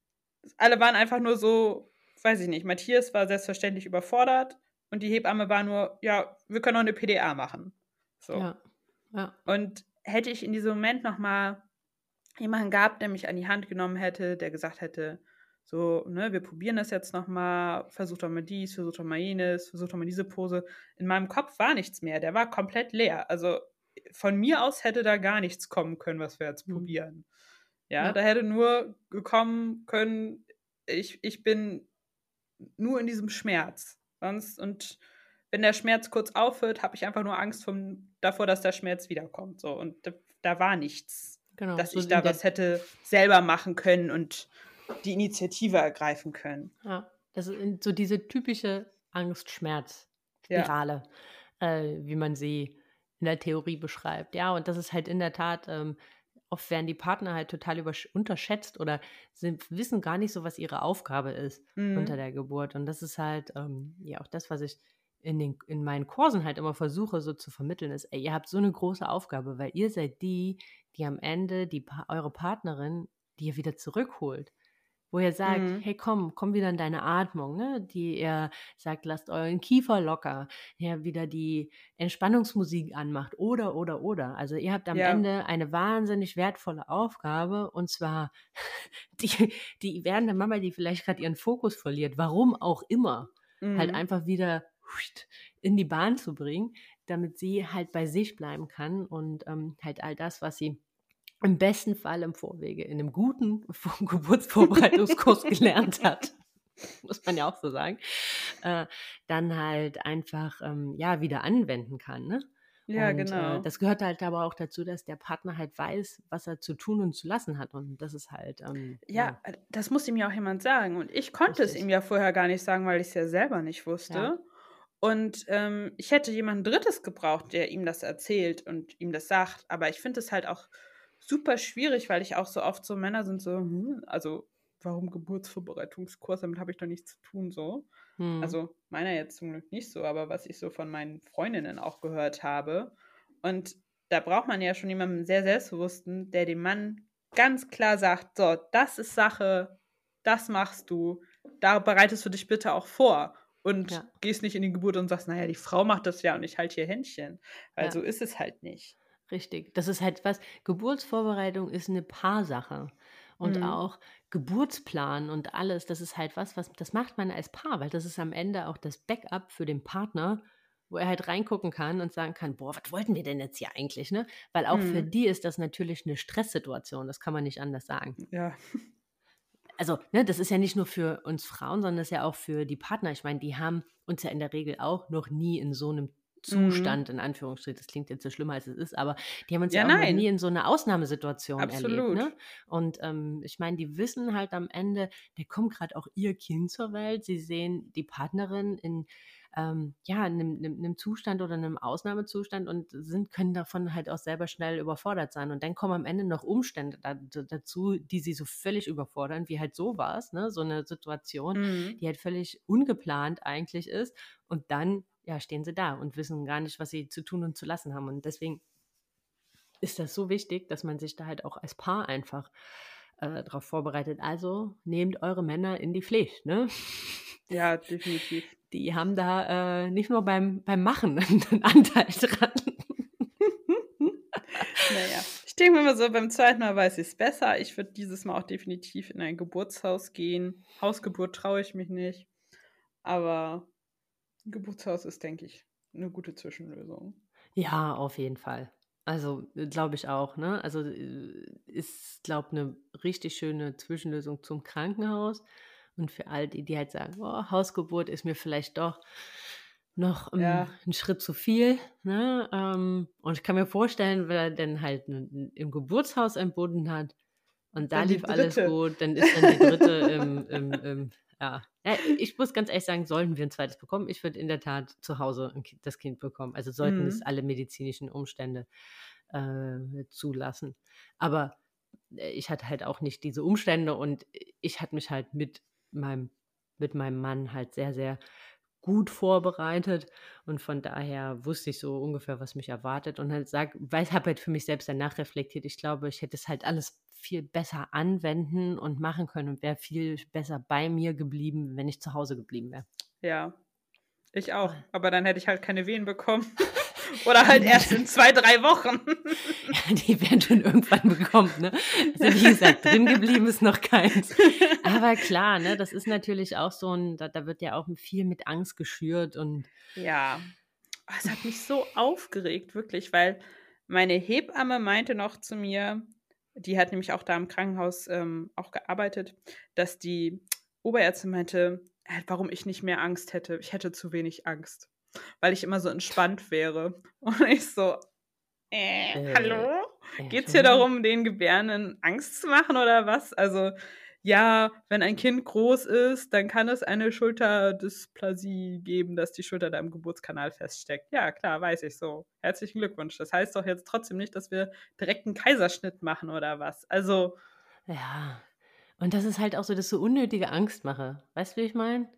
alle waren einfach nur so, weiß ich nicht, Matthias war selbstverständlich überfordert und die Hebamme war nur, ja, wir können auch eine PDA machen. So. Ja. ja. Und hätte ich in diesem Moment nochmal jemanden gehabt, der mich an die Hand genommen hätte, der gesagt hätte, so, ne, wir probieren das jetzt nochmal, versuch doch mal dies, versuch doch mal jenes, versuch doch mal diese Pose. In meinem Kopf war nichts mehr, der war komplett leer. Also von mir aus hätte da gar nichts kommen können, was wir jetzt mhm. probieren. Ja, ja, da hätte nur gekommen können, ich, ich bin nur in diesem Schmerz. Sonst, und wenn der Schmerz kurz aufhört, habe ich einfach nur Angst vom, davor, dass der Schmerz wiederkommt. So. Und da, da war nichts. Genau, dass so ich da was hätte selber machen können und die Initiative ergreifen können. Ja, das ist so diese typische Angst-Schmerz-Spirale, ja. äh, wie man sie in der Theorie beschreibt. Ja, und das ist halt in der Tat, ähm, oft werden die Partner halt total unterschätzt oder sind, wissen gar nicht so, was ihre Aufgabe ist mhm. unter der Geburt. Und das ist halt ähm, ja auch das, was ich in, den, in meinen Kursen halt immer versuche so zu vermitteln, ist, ey, ihr habt so eine große Aufgabe, weil ihr seid die, die am Ende die eure Partnerin, die ihr wieder zurückholt. Wo er sagt, mhm. hey komm, komm wieder in deine Atmung, ne? die er sagt, lasst euren Kiefer locker, der wieder die Entspannungsmusik anmacht oder, oder, oder. Also ihr habt am ja. Ende eine wahnsinnig wertvolle Aufgabe und zwar die, die werdende Mama, die vielleicht gerade ihren Fokus verliert, warum auch immer, halt mhm. halt einfach wieder in die Bahn zu bringen, damit sie halt bei sich bleiben kann und ähm, halt all das, was sie im besten Fall im Vorwege in einem guten Geburtsvorbereitungskurs gelernt hat, muss man ja auch so sagen, äh, dann halt einfach ähm, ja wieder anwenden kann. Ne? Ja, und, genau. Äh, das gehört halt aber auch dazu, dass der Partner halt weiß, was er zu tun und zu lassen hat. Und das ist halt. Ähm, ja, ja, äh, das muss ihm ja auch jemand sagen. Und ich konnte Richtig. es ihm ja vorher gar nicht sagen, weil ich es ja selber nicht wusste. Ja. Und ähm, ich hätte jemanden Drittes gebraucht, der ihm das erzählt und ihm das sagt. Aber ich finde es halt auch super schwierig, weil ich auch so oft so Männer sind so, hm, also warum Geburtsvorbereitungskurs, damit habe ich doch nichts zu tun so. Hm. Also meiner jetzt zum Glück nicht so, aber was ich so von meinen Freundinnen auch gehört habe. Und da braucht man ja schon jemanden sehr selbstbewussten, der dem Mann ganz klar sagt, so, das ist Sache, das machst du, da bereitest du dich bitte auch vor und ja. gehst nicht in die Geburt und sagst, naja, die Frau macht das ja und ich halte hier Händchen. Weil ja. so ist es halt nicht. Richtig. Das ist halt was, Geburtsvorbereitung ist eine Paarsache. Und mhm. auch Geburtsplan und alles, das ist halt was, was, das macht man als Paar, weil das ist am Ende auch das Backup für den Partner, wo er halt reingucken kann und sagen kann, boah, was wollten wir denn jetzt hier eigentlich, ne? Weil auch mhm. für die ist das natürlich eine Stresssituation, das kann man nicht anders sagen. Ja. Also, ne, das ist ja nicht nur für uns Frauen, sondern das ist ja auch für die Partner. Ich meine, die haben uns ja in der Regel auch noch nie in so einem. Zustand, mhm. in Anführungsstrichen, das klingt jetzt so schlimmer als es ist, aber die haben uns ja, ja nie in so einer Ausnahmesituation Absolut. erlebt. Ne? Und ähm, ich meine, die wissen halt am Ende, da kommt gerade auch ihr Kind zur Welt. Sie sehen die Partnerin in ähm, ja, in einem, in einem, Zustand oder einem Ausnahmezustand und sind, können davon halt auch selber schnell überfordert sein. Und dann kommen am Ende noch Umstände da, dazu, die sie so völlig überfordern, wie halt sowas, ne? so eine Situation, mhm. die halt völlig ungeplant eigentlich ist. Und dann ja, stehen sie da und wissen gar nicht, was sie zu tun und zu lassen haben. Und deswegen ist das so wichtig, dass man sich da halt auch als Paar einfach äh, darauf vorbereitet. Also nehmt eure Männer in die Pflicht, ne? Ja, definitiv. Die haben da äh, nicht nur beim, beim Machen einen Anteil dran. naja, ich denke mir mal so, beim zweiten Mal weiß ich es besser. Ich würde dieses Mal auch definitiv in ein Geburtshaus gehen. Hausgeburt traue ich mich nicht. Aber Geburtshaus ist, denke ich, eine gute Zwischenlösung. Ja, auf jeden Fall. Also äh, glaube ich auch, ne? Also äh, ist, glaube ich, eine richtig schöne Zwischenlösung zum Krankenhaus. Und für all die, die halt sagen, oh, Hausgeburt ist mir vielleicht doch noch ja. ein Schritt zu viel. Ne? Ähm, und ich kann mir vorstellen, wenn er dann halt im Geburtshaus entbunden hat und da lief alles gut, dann ist dann die dritte im, im, im ja. Ja. ich muss ganz ehrlich sagen, sollten wir ein zweites bekommen, ich würde in der Tat zu Hause das Kind bekommen. Also sollten mhm. es alle medizinischen Umstände äh, zulassen. Aber äh, ich hatte halt auch nicht diese Umstände und ich hatte mich halt mit meinem, mit meinem Mann halt sehr, sehr gut vorbereitet und von daher wusste ich so ungefähr, was mich erwartet und halt sag, weil ich habe halt für mich selbst danach reflektiert. Ich glaube, ich hätte es halt alles viel besser anwenden und machen können und wäre viel besser bei mir geblieben, wenn ich zu Hause geblieben wäre. Ja, ich auch. Aber dann hätte ich halt keine Wehen bekommen. Oder halt erst in zwei, drei Wochen. ja, die werden schon irgendwann bekommen, ne? Also wie gesagt, drin geblieben ist noch keins. Aber klar, ne, das ist natürlich auch so ein, da, da wird ja auch viel mit Angst geschürt und. Ja. Oh, es hat mich so aufgeregt, wirklich, weil meine Hebamme meinte noch zu mir, die hat nämlich auch da im Krankenhaus ähm, auch gearbeitet, dass die Oberärztin meinte, äh, warum ich nicht mehr Angst hätte. Ich hätte zu wenig Angst, weil ich immer so entspannt wäre. Und ich so, äh, äh hallo? Äh, Geht es hier darum, den Gebärenden Angst zu machen oder was? Also ja, wenn ein Kind groß ist, dann kann es eine Schulterdysplasie geben, dass die Schulter da im Geburtskanal feststeckt. Ja, klar, weiß ich so. Herzlichen Glückwunsch. Das heißt doch jetzt trotzdem nicht, dass wir direkt einen Kaiserschnitt machen oder was. Also. Ja. Und das ist halt auch so, dass so unnötige Angst mache. Weißt du, wie ich meine?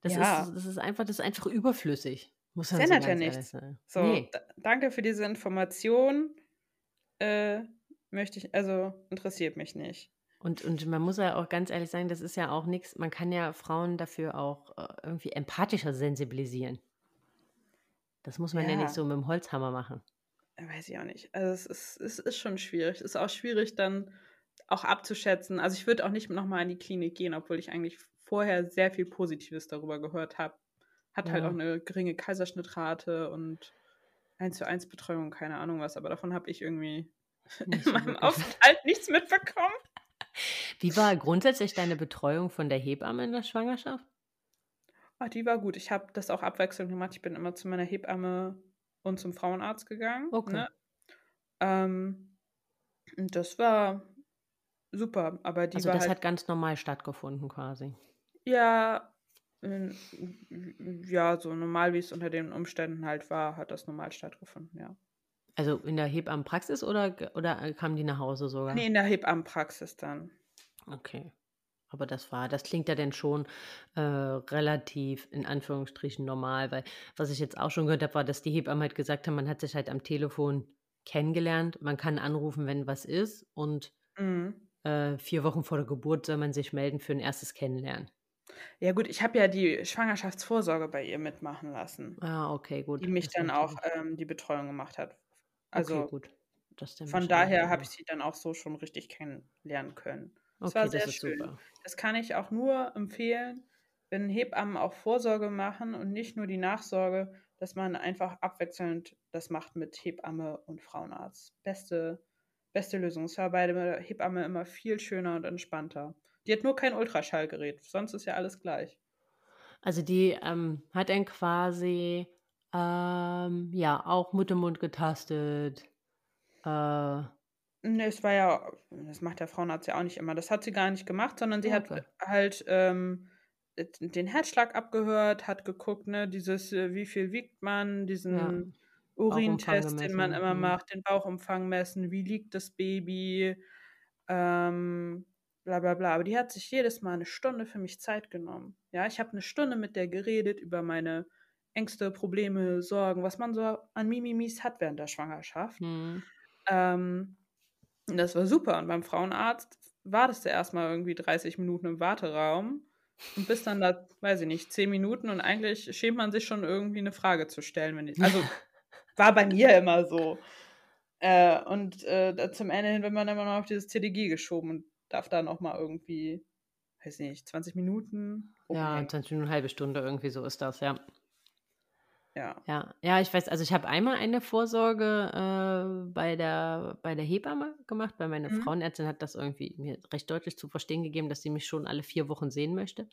Das, ja. ist, das ist einfach, das ist einfach überflüssig. Muss das ändert so ja nichts. So, nee. danke für diese Information. Äh, möchte ich, also interessiert mich nicht. Und, und man muss ja auch ganz ehrlich sagen, das ist ja auch nichts, man kann ja Frauen dafür auch äh, irgendwie empathischer sensibilisieren. Das muss man ja. ja nicht so mit dem Holzhammer machen. Weiß ich auch nicht. Also es ist, es ist schon schwierig. Es ist auch schwierig dann auch abzuschätzen. Also ich würde auch nicht nochmal in die Klinik gehen, obwohl ich eigentlich vorher sehr viel Positives darüber gehört habe. Hat halt ja. halt auch eine geringe Kaiserschnittrate und 1 zu 1 Betreuung, keine Ahnung was, aber davon habe ich irgendwie nicht in meinem Aufenthalt nichts mitbekommen. Wie war grundsätzlich deine Betreuung von der Hebamme in der Schwangerschaft? Ach, die war gut. Ich habe das auch abwechselnd gemacht. Ich bin immer zu meiner Hebamme und zum Frauenarzt gegangen. Okay. Ne? Ähm, und das war super. Aber die also war das halt, hat ganz normal stattgefunden quasi. Ja, ja, so normal wie es unter den Umständen halt war, hat das normal stattgefunden, ja. Also in der Hebammenpraxis oder, oder kamen die nach Hause sogar? Nee, in der Hebammenpraxis dann. Okay. Aber das war, das klingt ja dann schon äh, relativ in Anführungsstrichen normal, weil was ich jetzt auch schon gehört habe, war, dass die Hebammen halt gesagt haben, man hat sich halt am Telefon kennengelernt, man kann anrufen, wenn was ist und mhm. äh, vier Wochen vor der Geburt soll man sich melden für ein erstes Kennenlernen. Ja gut, ich habe ja die Schwangerschaftsvorsorge bei ihr mitmachen lassen. Ah, okay, gut. Die mich das dann auch ähm, die Betreuung gemacht hat. Also okay, gut. von daher habe ich sie dann auch so schon richtig kennenlernen können. Das okay, war sehr das schön. Super. Das kann ich auch nur empfehlen, wenn Hebammen auch Vorsorge machen und nicht nur die Nachsorge, dass man einfach abwechselnd das macht mit Hebamme und Frauenarzt. Beste, beste Lösung. Es war bei der Hebamme immer viel schöner und entspannter. Die hat nur kein Ultraschallgerät, sonst ist ja alles gleich. Also die ähm, hat dann quasi ähm, ja auch Muttermund getastet. Äh, Ne, es war ja, das macht der Frauenarzt ja auch nicht immer. Das hat sie gar nicht gemacht, sondern sie okay. hat halt ähm, den Herzschlag abgehört, hat geguckt, ne, dieses, äh, wie viel wiegt man, diesen ja. Urintest, den man immer mhm. macht, den Bauchumfang messen, wie liegt das Baby, ähm, bla bla bla. Aber die hat sich jedes Mal eine Stunde für mich Zeit genommen. Ja, ich habe eine Stunde mit der geredet über meine Ängste, Probleme, Sorgen, was man so an Mimimis hat während der Schwangerschaft. Mhm. Ähm, das war super. Und beim Frauenarzt wartest du erstmal irgendwie 30 Minuten im Warteraum und bist dann da, weiß ich nicht, 10 Minuten und eigentlich schämt man sich schon irgendwie eine Frage zu stellen. Wenn ich, also war bei mir immer so. Äh, und äh, zum Ende hin wird man immer noch auf dieses TDG geschoben und darf dann auch mal irgendwie, weiß nicht, 20 Minuten. Ja, 20 Minuten, eine halbe Stunde irgendwie so ist das, ja. Ja. Ja, ja, ich weiß, also ich habe einmal eine Vorsorge äh, bei, der, bei der Hebamme gemacht, weil meine mhm. Frauenärztin hat das irgendwie mir recht deutlich zu verstehen gegeben, dass sie mich schon alle vier Wochen sehen möchte.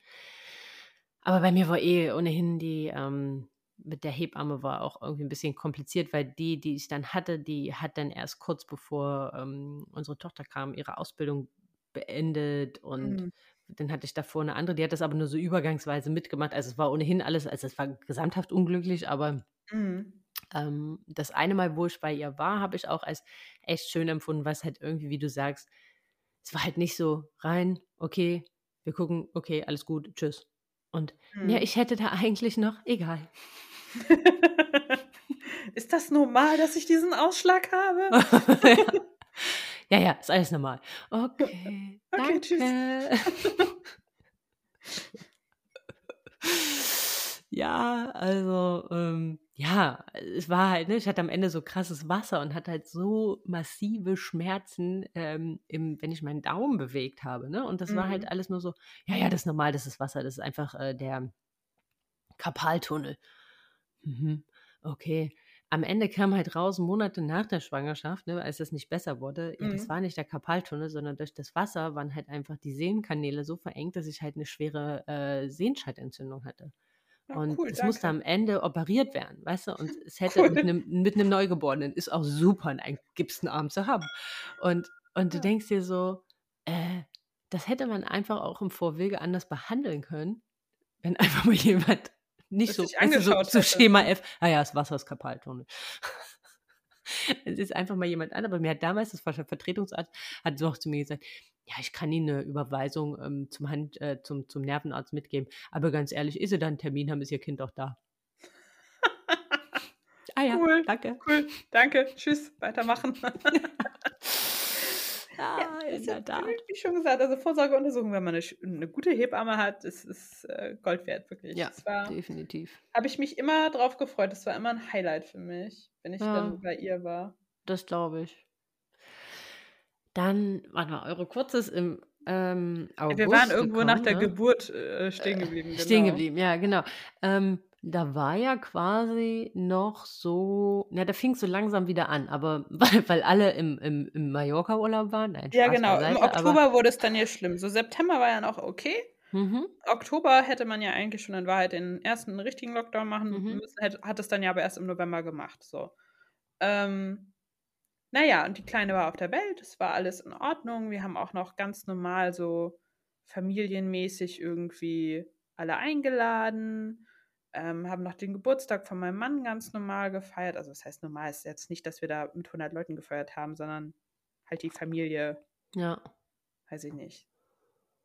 Aber bei mir war eh ohnehin die, ähm, mit der Hebamme war auch irgendwie ein bisschen kompliziert, weil die, die ich dann hatte, die hat dann erst kurz bevor ähm, unsere Tochter kam, ihre Ausbildung beendet und mhm dann hatte ich davor eine andere, die hat das aber nur so übergangsweise mitgemacht. Also es war ohnehin alles, also es war gesamthaft unglücklich, aber mhm. ähm, das eine Mal, wo ich bei ihr war, habe ich auch als echt schön empfunden, was halt irgendwie, wie du sagst, es war halt nicht so rein, okay, wir gucken, okay, alles gut, tschüss. Und mhm. ja, ich hätte da eigentlich noch, egal. Ist das normal, dass ich diesen Ausschlag habe? Ja, ja, ist alles normal. Okay. okay, danke. tschüss. ja, also, ähm, ja, es war halt, ne, ich hatte am Ende so krasses Wasser und hatte halt so massive Schmerzen, ähm, im, wenn ich meinen Daumen bewegt habe, ne? Und das mhm. war halt mhm. alles nur so, ja, ja, das ist normal, das ist Wasser, das ist einfach äh, der Karpaltunnel. Mhm. Okay am Ende kam halt raus, Monate nach der Schwangerschaft, ne, als es nicht besser wurde, ja, das mhm. war nicht der Karpaltunnel, sondern durch das Wasser waren halt einfach die Sehnenkanäle so verengt, dass ich halt eine schwere äh, Sehenscheidentzündung hatte. Ja, und cool, es musste am Ende operiert werden, weißt du? Und es hätte cool. mit, einem, mit einem Neugeborenen ist auch super, einen gipsten Arm zu haben. Und, und du denkst dir so, äh, das hätte man einfach auch im Vorwege anders behandeln können, wenn einfach mal jemand nicht so, so, so Schema F. Ah ja, das Wasser ist Kapaltunnel. es ist einfach mal jemand an, aber mir hat damals das Vertretungsarzt hat so auch zu mir gesagt, ja, ich kann Ihnen eine Überweisung ähm, zum, Hand, äh, zum, zum Nervenarzt mitgeben. Aber ganz ehrlich, ist Sie dann einen Termin haben, ist Ihr Kind auch da. ah ja, cool, danke. Cool, danke, tschüss, weitermachen. ja, in der Tat. Wie schon gesagt, also Vorsorgeuntersuchung, wenn man eine, eine gute Hebamme hat, ist, ist äh, Gold wert, wirklich. Ja, war, definitiv. Habe ich mich immer drauf gefreut. Das war immer ein Highlight für mich, wenn ich ja, dann bei ihr war. Das glaube ich. Dann, warte mal, eure Kurzes im ähm, August. Wir waren irgendwo gekommen, nach der ne? Geburt äh, stehen geblieben. Genau. Stehen geblieben, ja, genau. Ähm, da war ja quasi noch so, na, da fing es so langsam wieder an, aber weil, weil alle im, im, im Mallorca-Urlaub waren. Nein, ja, genau. Beiseite, Im Oktober aber, wurde es dann ja schlimm. So September war ja noch okay. Mhm. Oktober hätte man ja eigentlich schon in Wahrheit den ersten richtigen Lockdown machen mhm. müssen, hat, hat es dann ja aber erst im November gemacht. So. Ähm, naja, und die Kleine war auf der Welt, es war alles in Ordnung. Wir haben auch noch ganz normal so familienmäßig irgendwie alle eingeladen, ähm, haben noch den Geburtstag von meinem Mann ganz normal gefeiert. Also das heißt normal ist jetzt nicht, dass wir da mit 100 Leuten gefeiert haben, sondern halt die Familie. Ja. Weiß ich nicht.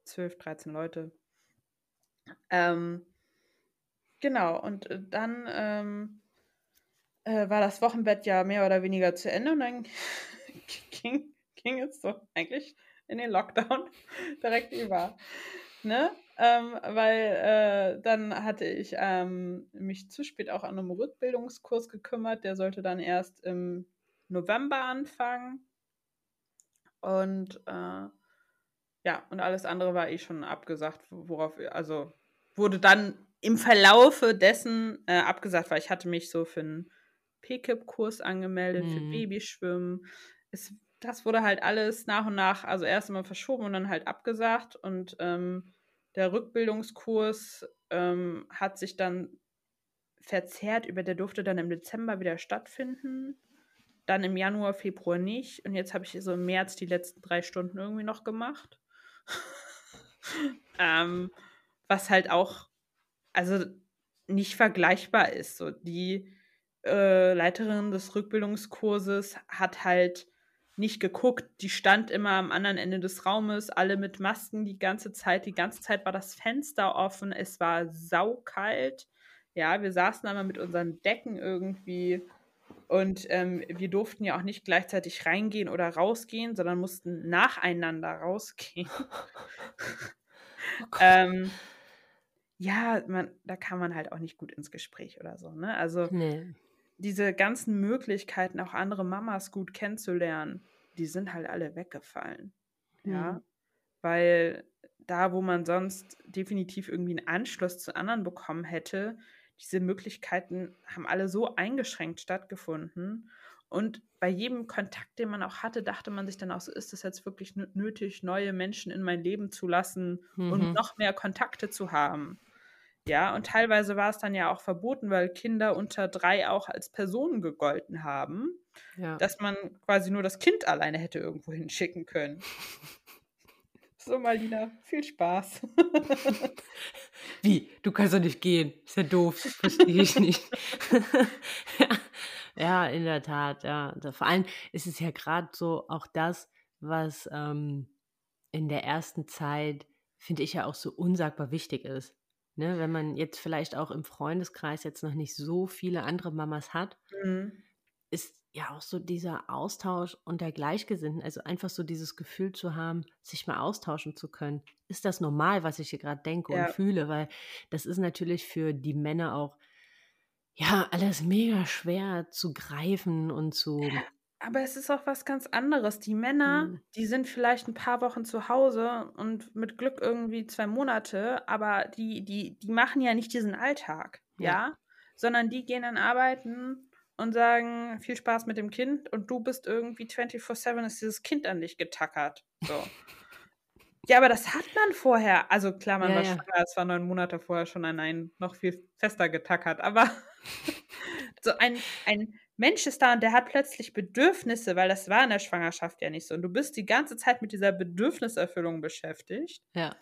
12, 13 Leute. Ähm, genau, und äh, dann ähm, äh, war das Wochenbett ja mehr oder weniger zu Ende und dann ging, ging es so eigentlich in den Lockdown direkt über. Ne? Ähm, weil äh, dann hatte ich ähm, mich zu spät auch an einem Rückbildungskurs gekümmert. Der sollte dann erst im November anfangen. Und äh, ja, und alles andere war eh schon abgesagt, worauf, also wurde dann im Verlaufe dessen äh, abgesagt, weil ich hatte mich so für einen PKIP-Kurs angemeldet, mhm. für Babyschwimmen. Es, das wurde halt alles nach und nach, also erst einmal verschoben und dann halt abgesagt. Und ähm, der Rückbildungskurs ähm, hat sich dann verzerrt über, der durfte dann im Dezember wieder stattfinden. Dann im Januar, Februar nicht. Und jetzt habe ich so im März die letzten drei Stunden irgendwie noch gemacht. ähm, was halt auch, also nicht vergleichbar ist. So die äh, Leiterin des Rückbildungskurses hat halt nicht geguckt. Die stand immer am anderen Ende des Raumes, alle mit Masken die ganze Zeit. Die ganze Zeit war das Fenster offen. Es war saukalt. Ja, wir saßen einmal mit unseren Decken irgendwie und ähm, wir durften ja auch nicht gleichzeitig reingehen oder rausgehen, sondern mussten nacheinander rausgehen. Oh ähm, ja, man, da kann man halt auch nicht gut ins Gespräch oder so. Ne? Also nee diese ganzen Möglichkeiten, auch andere Mamas gut kennenzulernen, die sind halt alle weggefallen. Mhm. Ja. Weil da, wo man sonst definitiv irgendwie einen Anschluss zu anderen bekommen hätte, diese Möglichkeiten haben alle so eingeschränkt stattgefunden. Und bei jedem Kontakt, den man auch hatte, dachte man sich dann auch so, ist es jetzt wirklich nötig, neue Menschen in mein Leben zu lassen mhm. und noch mehr Kontakte zu haben. Ja, und teilweise war es dann ja auch verboten, weil Kinder unter drei auch als Personen gegolten haben, ja. dass man quasi nur das Kind alleine hätte irgendwo hinschicken können. So, Malina, viel Spaß. Wie? Du kannst doch nicht gehen. Ist ja doof. Verstehe ich nicht. ja, in der Tat, ja. Vor allem ist es ja gerade so auch das, was ähm, in der ersten Zeit, finde ich ja auch so unsagbar wichtig ist. Ne, wenn man jetzt vielleicht auch im Freundeskreis jetzt noch nicht so viele andere Mamas hat, mhm. ist ja auch so dieser Austausch unter Gleichgesinnten, also einfach so dieses Gefühl zu haben, sich mal austauschen zu können. Ist das normal, was ich hier gerade denke ja. und fühle? Weil das ist natürlich für die Männer auch, ja, alles mega schwer zu greifen und zu. Ja, aber es ist auch was ganz anderes. Die Männer, mhm. die sind vielleicht ein paar Wochen zu Hause und mit Glück irgendwie zwei Monate, aber die, die, die machen ja nicht diesen Alltag, ja. ja? Sondern die gehen dann arbeiten und sagen, viel Spaß mit dem Kind und du bist irgendwie 24-7 ist dieses Kind an dich getackert. So. ja, aber das hat man vorher. Also klar, man ja, war ja. schwanger, es war neun Monate vorher schon an einen noch viel fester getackert, aber so ein, ein Mensch ist da und der hat plötzlich Bedürfnisse, weil das war in der Schwangerschaft ja nicht so. Und du bist die ganze Zeit mit dieser Bedürfniserfüllung beschäftigt. Ja.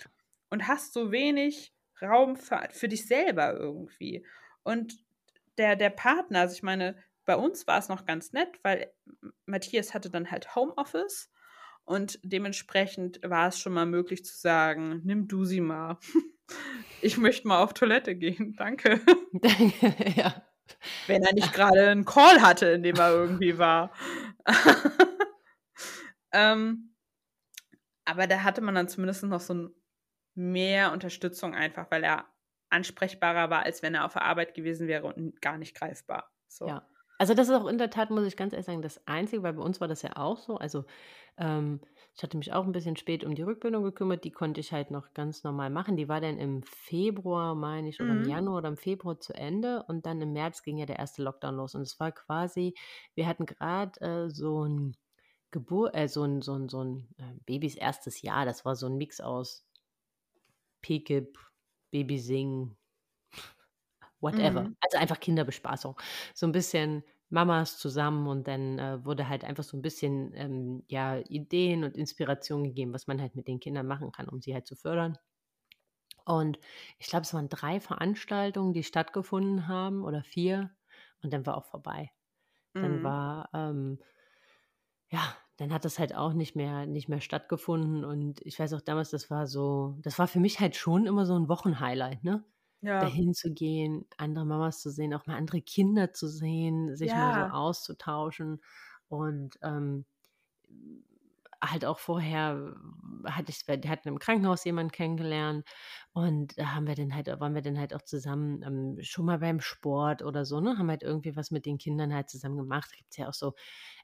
Und hast so wenig Raum für, für dich selber irgendwie. Und der, der Partner, also ich meine, bei uns war es noch ganz nett, weil Matthias hatte dann halt Homeoffice und dementsprechend war es schon mal möglich zu sagen, nimm du sie mal. Ich möchte mal auf Toilette gehen, danke. ja. Wenn er nicht gerade einen Call hatte, in dem er irgendwie war. ähm, aber da hatte man dann zumindest noch so mehr Unterstützung einfach, weil er ansprechbarer war, als wenn er auf der Arbeit gewesen wäre und gar nicht greifbar. So. Ja. Also das ist auch in der Tat, muss ich ganz ehrlich sagen, das Einzige, weil bei uns war das ja auch so. Also ähm, ich hatte mich auch ein bisschen spät um die Rückbildung gekümmert. Die konnte ich halt noch ganz normal machen. Die war dann im Februar, meine ich, oder mhm. im Januar oder im Februar zu Ende. Und dann im März ging ja der erste Lockdown los. Und es war quasi, wir hatten gerade äh, so ein Geburt, äh, so ein, so ein, so ein äh, Babys erstes Jahr. Das war so ein Mix aus PKIP, Babysing, whatever. Mhm. Also einfach Kinderbespaßung. So ein bisschen Mamas zusammen und dann äh, wurde halt einfach so ein bisschen ähm, ja, Ideen und Inspiration gegeben, was man halt mit den Kindern machen kann, um sie halt zu fördern. Und ich glaube, es waren drei Veranstaltungen, die stattgefunden haben oder vier und dann war auch vorbei. Dann mhm. war, ähm, ja, dann hat das halt auch nicht mehr, nicht mehr stattgefunden und ich weiß auch damals, das war so, das war für mich halt schon immer so ein Wochenhighlight, ne? Ja. dahin zu gehen, andere Mamas zu sehen, auch mal andere Kinder zu sehen, sich ja. mal so auszutauschen und ähm, halt auch vorher hatte ich, die hatten im Krankenhaus jemanden kennengelernt und da haben wir dann halt, waren wir dann halt auch zusammen ähm, schon mal beim Sport oder so, ne, haben halt irgendwie was mit den Kindern halt zusammen gemacht. Da gibt es ja auch so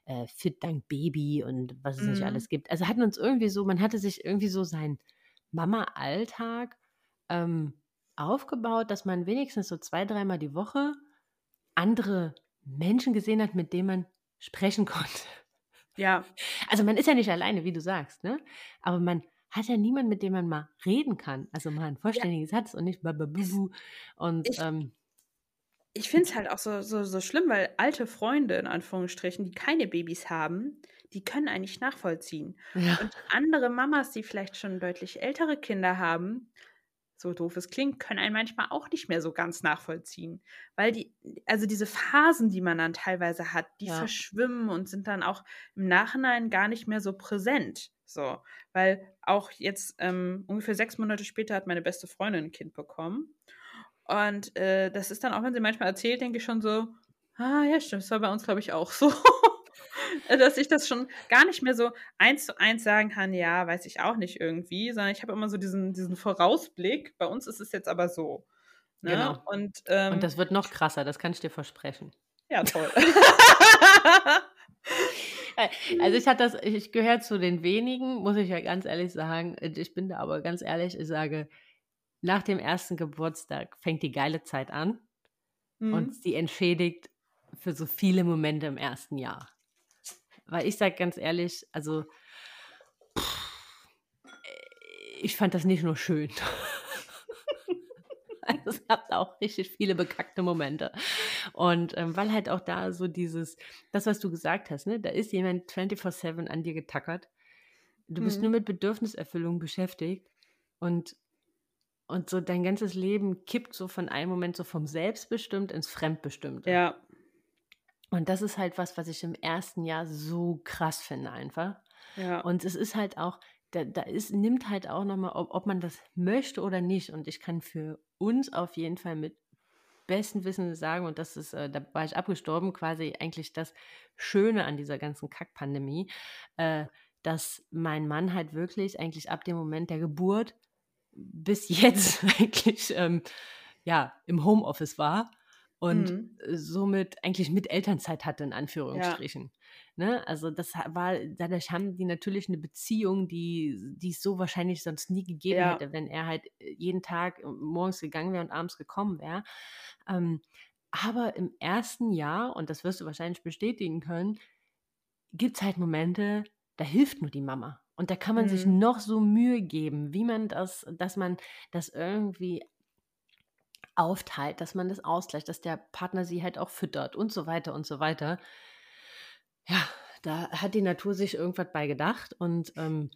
äh, Fit Dank Baby und was es mhm. nicht alles gibt. Also hatten uns irgendwie so, man hatte sich irgendwie so seinen Mama-Alltag ähm, aufgebaut, dass man wenigstens so zwei, dreimal die Woche andere Menschen gesehen hat, mit denen man sprechen konnte. Ja. Also man ist ja nicht alleine, wie du sagst, ne? Aber man hat ja niemanden, mit dem man mal reden kann. Also mal ein vollständiges ja. Satz und nicht bababubu. Und ich, ähm, ich finde es halt auch so, so, so schlimm, weil alte Freunde, in Anführungsstrichen, die keine Babys haben, die können eigentlich nachvollziehen. Ja. Und andere Mamas, die vielleicht schon deutlich ältere Kinder haben, so doof es klingt, können einen manchmal auch nicht mehr so ganz nachvollziehen. Weil die, also diese Phasen, die man dann teilweise hat, die ja. verschwimmen und sind dann auch im Nachhinein gar nicht mehr so präsent. So, weil auch jetzt ähm, ungefähr sechs Monate später hat meine beste Freundin ein Kind bekommen. Und äh, das ist dann auch, wenn sie manchmal erzählt, denke ich schon so, ah ja, stimmt, das war bei uns, glaube ich, auch so. dass ich das schon gar nicht mehr so eins zu eins sagen kann, ja, weiß ich auch nicht irgendwie, sondern ich habe immer so diesen, diesen Vorausblick. Bei uns ist es jetzt aber so. Ne? Genau. Und, ähm, Und das wird noch krasser, das kann ich dir versprechen. Ja, toll. also ich hatte das, ich gehöre zu den wenigen, muss ich ja ganz ehrlich sagen. Ich bin da aber ganz ehrlich, ich sage, nach dem ersten Geburtstag fängt die geile Zeit an mhm. und sie entschädigt für so viele Momente im ersten Jahr. Weil ich sage ganz ehrlich, also ich fand das nicht nur schön. also, es gab auch richtig viele bekackte Momente. Und ähm, weil halt auch da so dieses, das, was du gesagt hast, ne, da ist jemand 24-7 an dir getackert. Du bist mhm. nur mit Bedürfniserfüllung beschäftigt und, und so dein ganzes Leben kippt so von einem Moment so vom Selbstbestimmt ins Fremdbestimmte. Ja. Und das ist halt was, was ich im ersten Jahr so krass finde einfach. Ja. Und es ist halt auch, da, da ist, nimmt halt auch nochmal, ob, ob man das möchte oder nicht. Und ich kann für uns auf jeden Fall mit bestem Wissen sagen, und das ist, äh, da war ich abgestorben, quasi eigentlich das Schöne an dieser ganzen Kackpandemie, äh, dass mein Mann halt wirklich eigentlich ab dem Moment der Geburt bis jetzt eigentlich ähm, ja im Homeoffice war und mhm. somit eigentlich mit Elternzeit hatte, in Anführungsstrichen. Ja. Ne? Also das war, dadurch haben die natürlich eine Beziehung, die, die es so wahrscheinlich sonst nie gegeben ja. hätte, wenn er halt äh, jeden Tag morgens gegangen wäre und abends gekommen wäre. Ähm, aber im ersten Jahr, und das wirst du wahrscheinlich bestätigen können, gibt es halt Momente, da hilft nur die Mama. Und da kann man mhm. sich noch so Mühe geben, wie man das, dass man das irgendwie aufteilt, dass man das ausgleicht, dass der Partner sie halt auch füttert und so weiter und so weiter. Ja, da hat die Natur sich irgendwas bei gedacht und, ähm,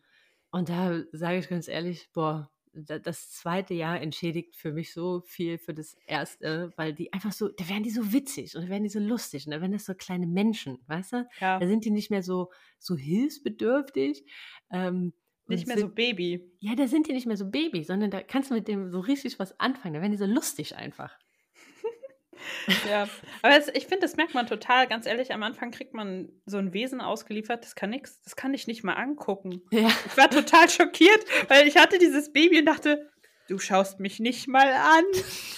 und da sage ich ganz ehrlich, boah, das zweite Jahr entschädigt für mich so viel für das erste, weil die einfach so, da werden die so witzig und da werden die so lustig und da werden das so kleine Menschen, weißt du? Ja. Da sind die nicht mehr so, so hilfsbedürftig. Ähm, nicht mehr sind, so Baby. Ja, da sind die nicht mehr so Baby, sondern da kannst du mit dem so richtig was anfangen. Da werden die so lustig einfach. ja, aber es, ich finde, das merkt man total, ganz ehrlich, am Anfang kriegt man so ein Wesen ausgeliefert, das kann nichts, das kann ich nicht mal angucken. Ja. Ich war total schockiert, weil ich hatte dieses Baby und dachte, du schaust mich nicht mal an.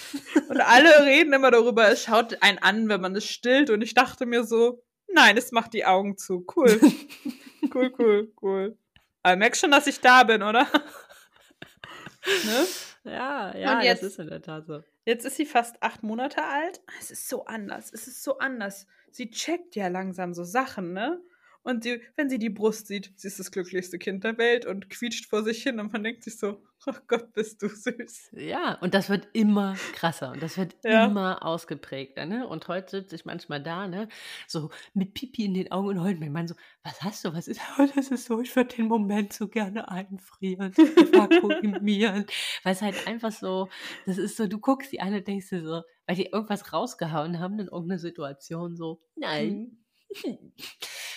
und alle reden immer darüber, es schaut einen an, wenn man es stillt und ich dachte mir so, nein, es macht die Augen zu. Cool. cool, cool, cool. Aber merkst schon, dass ich da bin, oder? ne? Ja, ja, jetzt, das ist in der Tat so. Jetzt ist sie fast acht Monate alt. Es ist so anders. Es ist so anders. Sie checkt ja langsam so Sachen, ne? Und die, wenn sie die Brust sieht, sie ist das glücklichste Kind der Welt und quietscht vor sich hin und man denkt sich so, oh Gott, bist du süß. Ja, und das wird immer krasser und das wird ja. immer ausgeprägter, ne? Und heute sitze ich manchmal da, ne? So mit Pipi in den Augen und heult mein Mann so, was hast du, was ist, oh, das ist so, ich würde den Moment so gerne einfrieren, vakuumieren, weil es halt einfach so, das ist so, du guckst die eine, denkst du so, weil die irgendwas rausgehauen haben in irgendeiner Situation so, nein.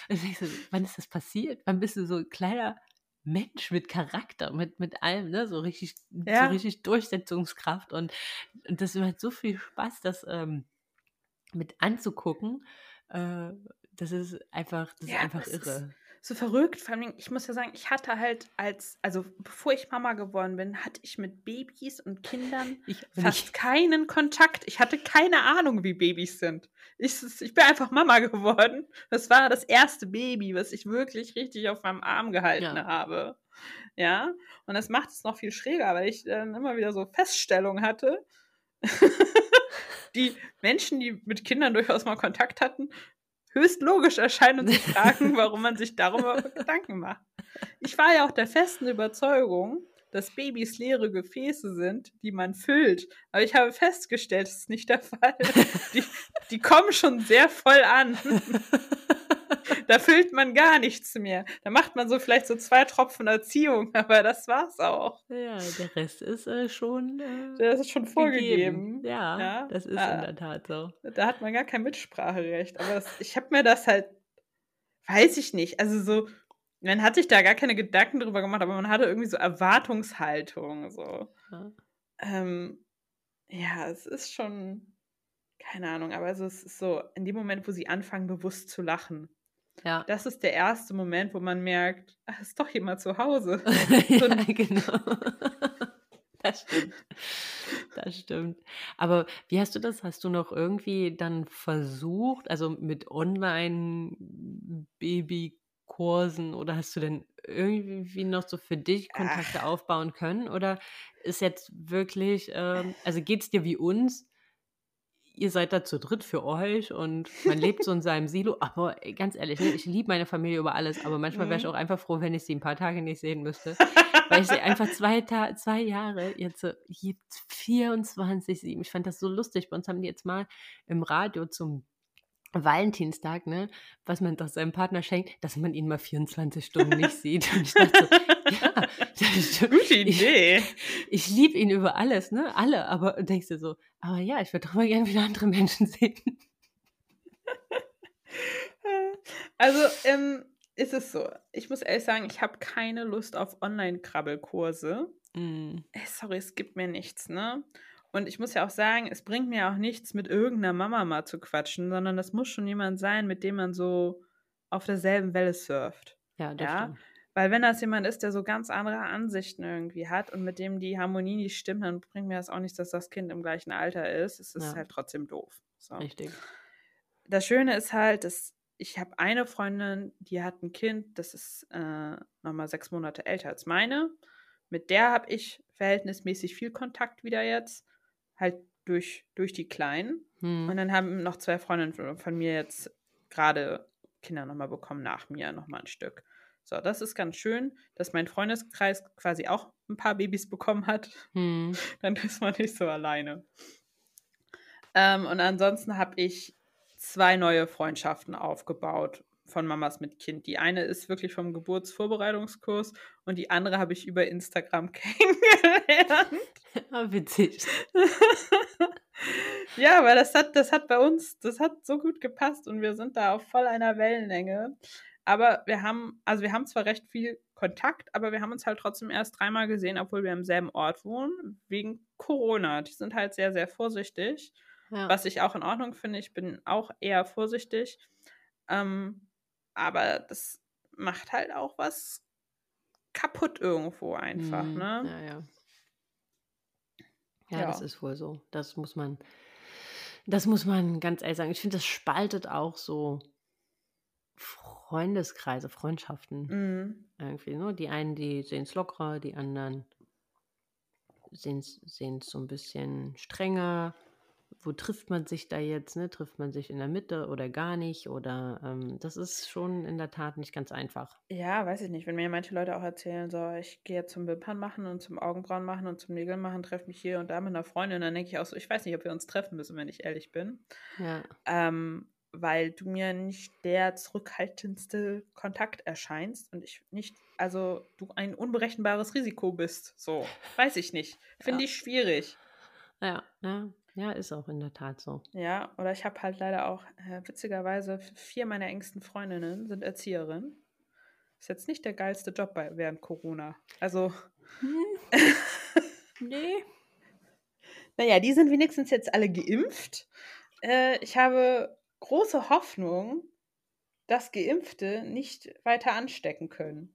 Und ich so, wann ist das passiert? Wann bist du so ein kleiner Mensch mit Charakter, mit, mit allem, ne? so, richtig, ja. so richtig Durchsetzungskraft und, und das macht so viel Spaß, das ähm, mit anzugucken. Äh, das ist einfach, das ja, ist einfach irre. Ist, so verrückt. Vor allem, ich muss ja sagen, ich hatte halt als, also bevor ich Mama geworden bin, hatte ich mit Babys und Kindern ich, fast ich. keinen Kontakt. Ich hatte keine Ahnung, wie Babys sind. Ich, ich bin einfach Mama geworden. Das war das erste Baby, was ich wirklich richtig auf meinem Arm gehalten ja. habe. Ja, und das macht es noch viel schräger, weil ich dann immer wieder so Feststellungen hatte. die Menschen, die mit Kindern durchaus mal Kontakt hatten, höchst logisch erscheinen und sich fragen, warum man sich darüber Gedanken macht. Ich war ja auch der festen Überzeugung, dass Babys leere Gefäße sind, die man füllt. Aber ich habe festgestellt, das ist nicht der Fall. Die, die kommen schon sehr voll an. da füllt man gar nichts mehr. Da macht man so vielleicht so zwei Tropfen Erziehung, aber das war's auch. Ja, der Rest ist äh, schon. Äh, der ist schon vorgegeben. Ja, ja, das ist ah, in der Tat so. Da hat man gar kein Mitspracherecht. Aber das, ich habe mir das halt, weiß ich nicht, also so, man hat sich da gar keine Gedanken drüber gemacht, aber man hatte irgendwie so Erwartungshaltung. So. Ja. Ähm, ja, es ist schon, keine Ahnung, aber also es ist so, in dem Moment, wo sie anfangen, bewusst zu lachen, ja. Das ist der erste Moment, wo man merkt, ach, ist doch jemand zu Hause. ja, genau. Das stimmt. Das stimmt. Aber wie hast du das? Hast du noch irgendwie dann versucht, also mit Online-Babykursen oder hast du denn irgendwie noch so für dich Kontakte Ach. aufbauen können? Oder ist jetzt wirklich, ähm, also geht es dir wie uns? Ihr seid da zu dritt für euch und man lebt so in seinem Silo. Aber ganz ehrlich, ne, ich liebe meine Familie über alles, aber manchmal wäre ich mhm. auch einfach froh, wenn ich sie ein paar Tage nicht sehen müsste. weil ich sie einfach zwei, Ta zwei Jahre, jetzt, jetzt 24, 7. Ich fand das so lustig. Bei uns haben die jetzt mal im Radio zum Valentinstag, ne, was man doch seinem Partner schenkt, dass man ihn mal 24 Stunden nicht sieht. Und ich dachte so, ja, das ist gute Idee. Ich, ich liebe ihn über alles, ne, alle, aber denkst du so, aber ja, ich würde doch mal gerne wieder andere Menschen sehen. Also, ähm, ist es so. Ich muss ehrlich sagen, ich habe keine Lust auf Online-Krabbelkurse. Mm. Sorry, es gibt mir nichts, ne? Und ich muss ja auch sagen, es bringt mir auch nichts, mit irgendeiner Mama mal zu quatschen, sondern das muss schon jemand sein, mit dem man so auf derselben Welle surft. Ja, das ja? Stimmt. Weil wenn das jemand ist, der so ganz andere Ansichten irgendwie hat und mit dem die Harmonie nicht stimmt, dann bringt mir das auch nichts, dass das Kind im gleichen Alter ist. Es ist ja. halt trotzdem doof. So. Richtig. Das Schöne ist halt, dass ich habe eine Freundin, die hat ein Kind, das ist äh, nochmal sechs Monate älter als meine. Mit der habe ich verhältnismäßig viel Kontakt wieder jetzt halt durch, durch die Kleinen. Hm. Und dann haben noch zwei Freundinnen von mir jetzt gerade Kinder nochmal bekommen, nach mir nochmal ein Stück. So, das ist ganz schön, dass mein Freundeskreis quasi auch ein paar Babys bekommen hat. Hm. Dann ist man nicht so alleine. Ähm, und ansonsten habe ich zwei neue Freundschaften aufgebaut von Mamas mit Kind. Die eine ist wirklich vom Geburtsvorbereitungskurs und die andere habe ich über Instagram kennengelernt. Ah, witzig. ja, weil das hat, das hat bei uns, das hat so gut gepasst und wir sind da auf voll einer Wellenlänge. Aber wir haben, also wir haben zwar recht viel Kontakt, aber wir haben uns halt trotzdem erst dreimal gesehen, obwohl wir im selben Ort wohnen, wegen Corona. Die sind halt sehr, sehr vorsichtig. ja. was ich auch in Ordnung finde. Ich bin auch eher vorsichtig. Ähm, aber das macht halt auch was kaputt irgendwo einfach, mhm. ne? Ja, ja. Ja, ja, das ist wohl so. Das muss man, das muss man ganz ehrlich sagen. Ich finde, das spaltet auch so Freundeskreise, Freundschaften. Mhm. Irgendwie, ne? Die einen, die sehen es lockerer, die anderen sehen es so ein bisschen strenger wo trifft man sich da jetzt? Ne? Trifft man sich in der Mitte oder gar nicht? Oder ähm, das ist schon in der Tat nicht ganz einfach. Ja, weiß ich nicht. Wenn mir manche Leute auch erzählen, so, ich gehe jetzt zum Wimpern machen und zum Augenbrauen machen und zum Nägel machen, treffe mich hier und da mit einer Freundin, dann denke ich auch so, ich weiß nicht, ob wir uns treffen müssen, wenn ich ehrlich bin. Ja. Ähm, weil du mir nicht der zurückhaltendste Kontakt erscheinst und ich nicht, also du ein unberechenbares Risiko bist. So, weiß ich nicht. Finde ja. ich schwierig. Ja, ja. Ja, ist auch in der Tat so. Ja, oder ich habe halt leider auch, äh, witzigerweise, vier meiner engsten Freundinnen sind Erzieherin. Ist jetzt nicht der geilste Job bei, während Corona. Also. Hm. nee. Naja, die sind wenigstens jetzt alle geimpft. Äh, ich habe große Hoffnung, dass Geimpfte nicht weiter anstecken können.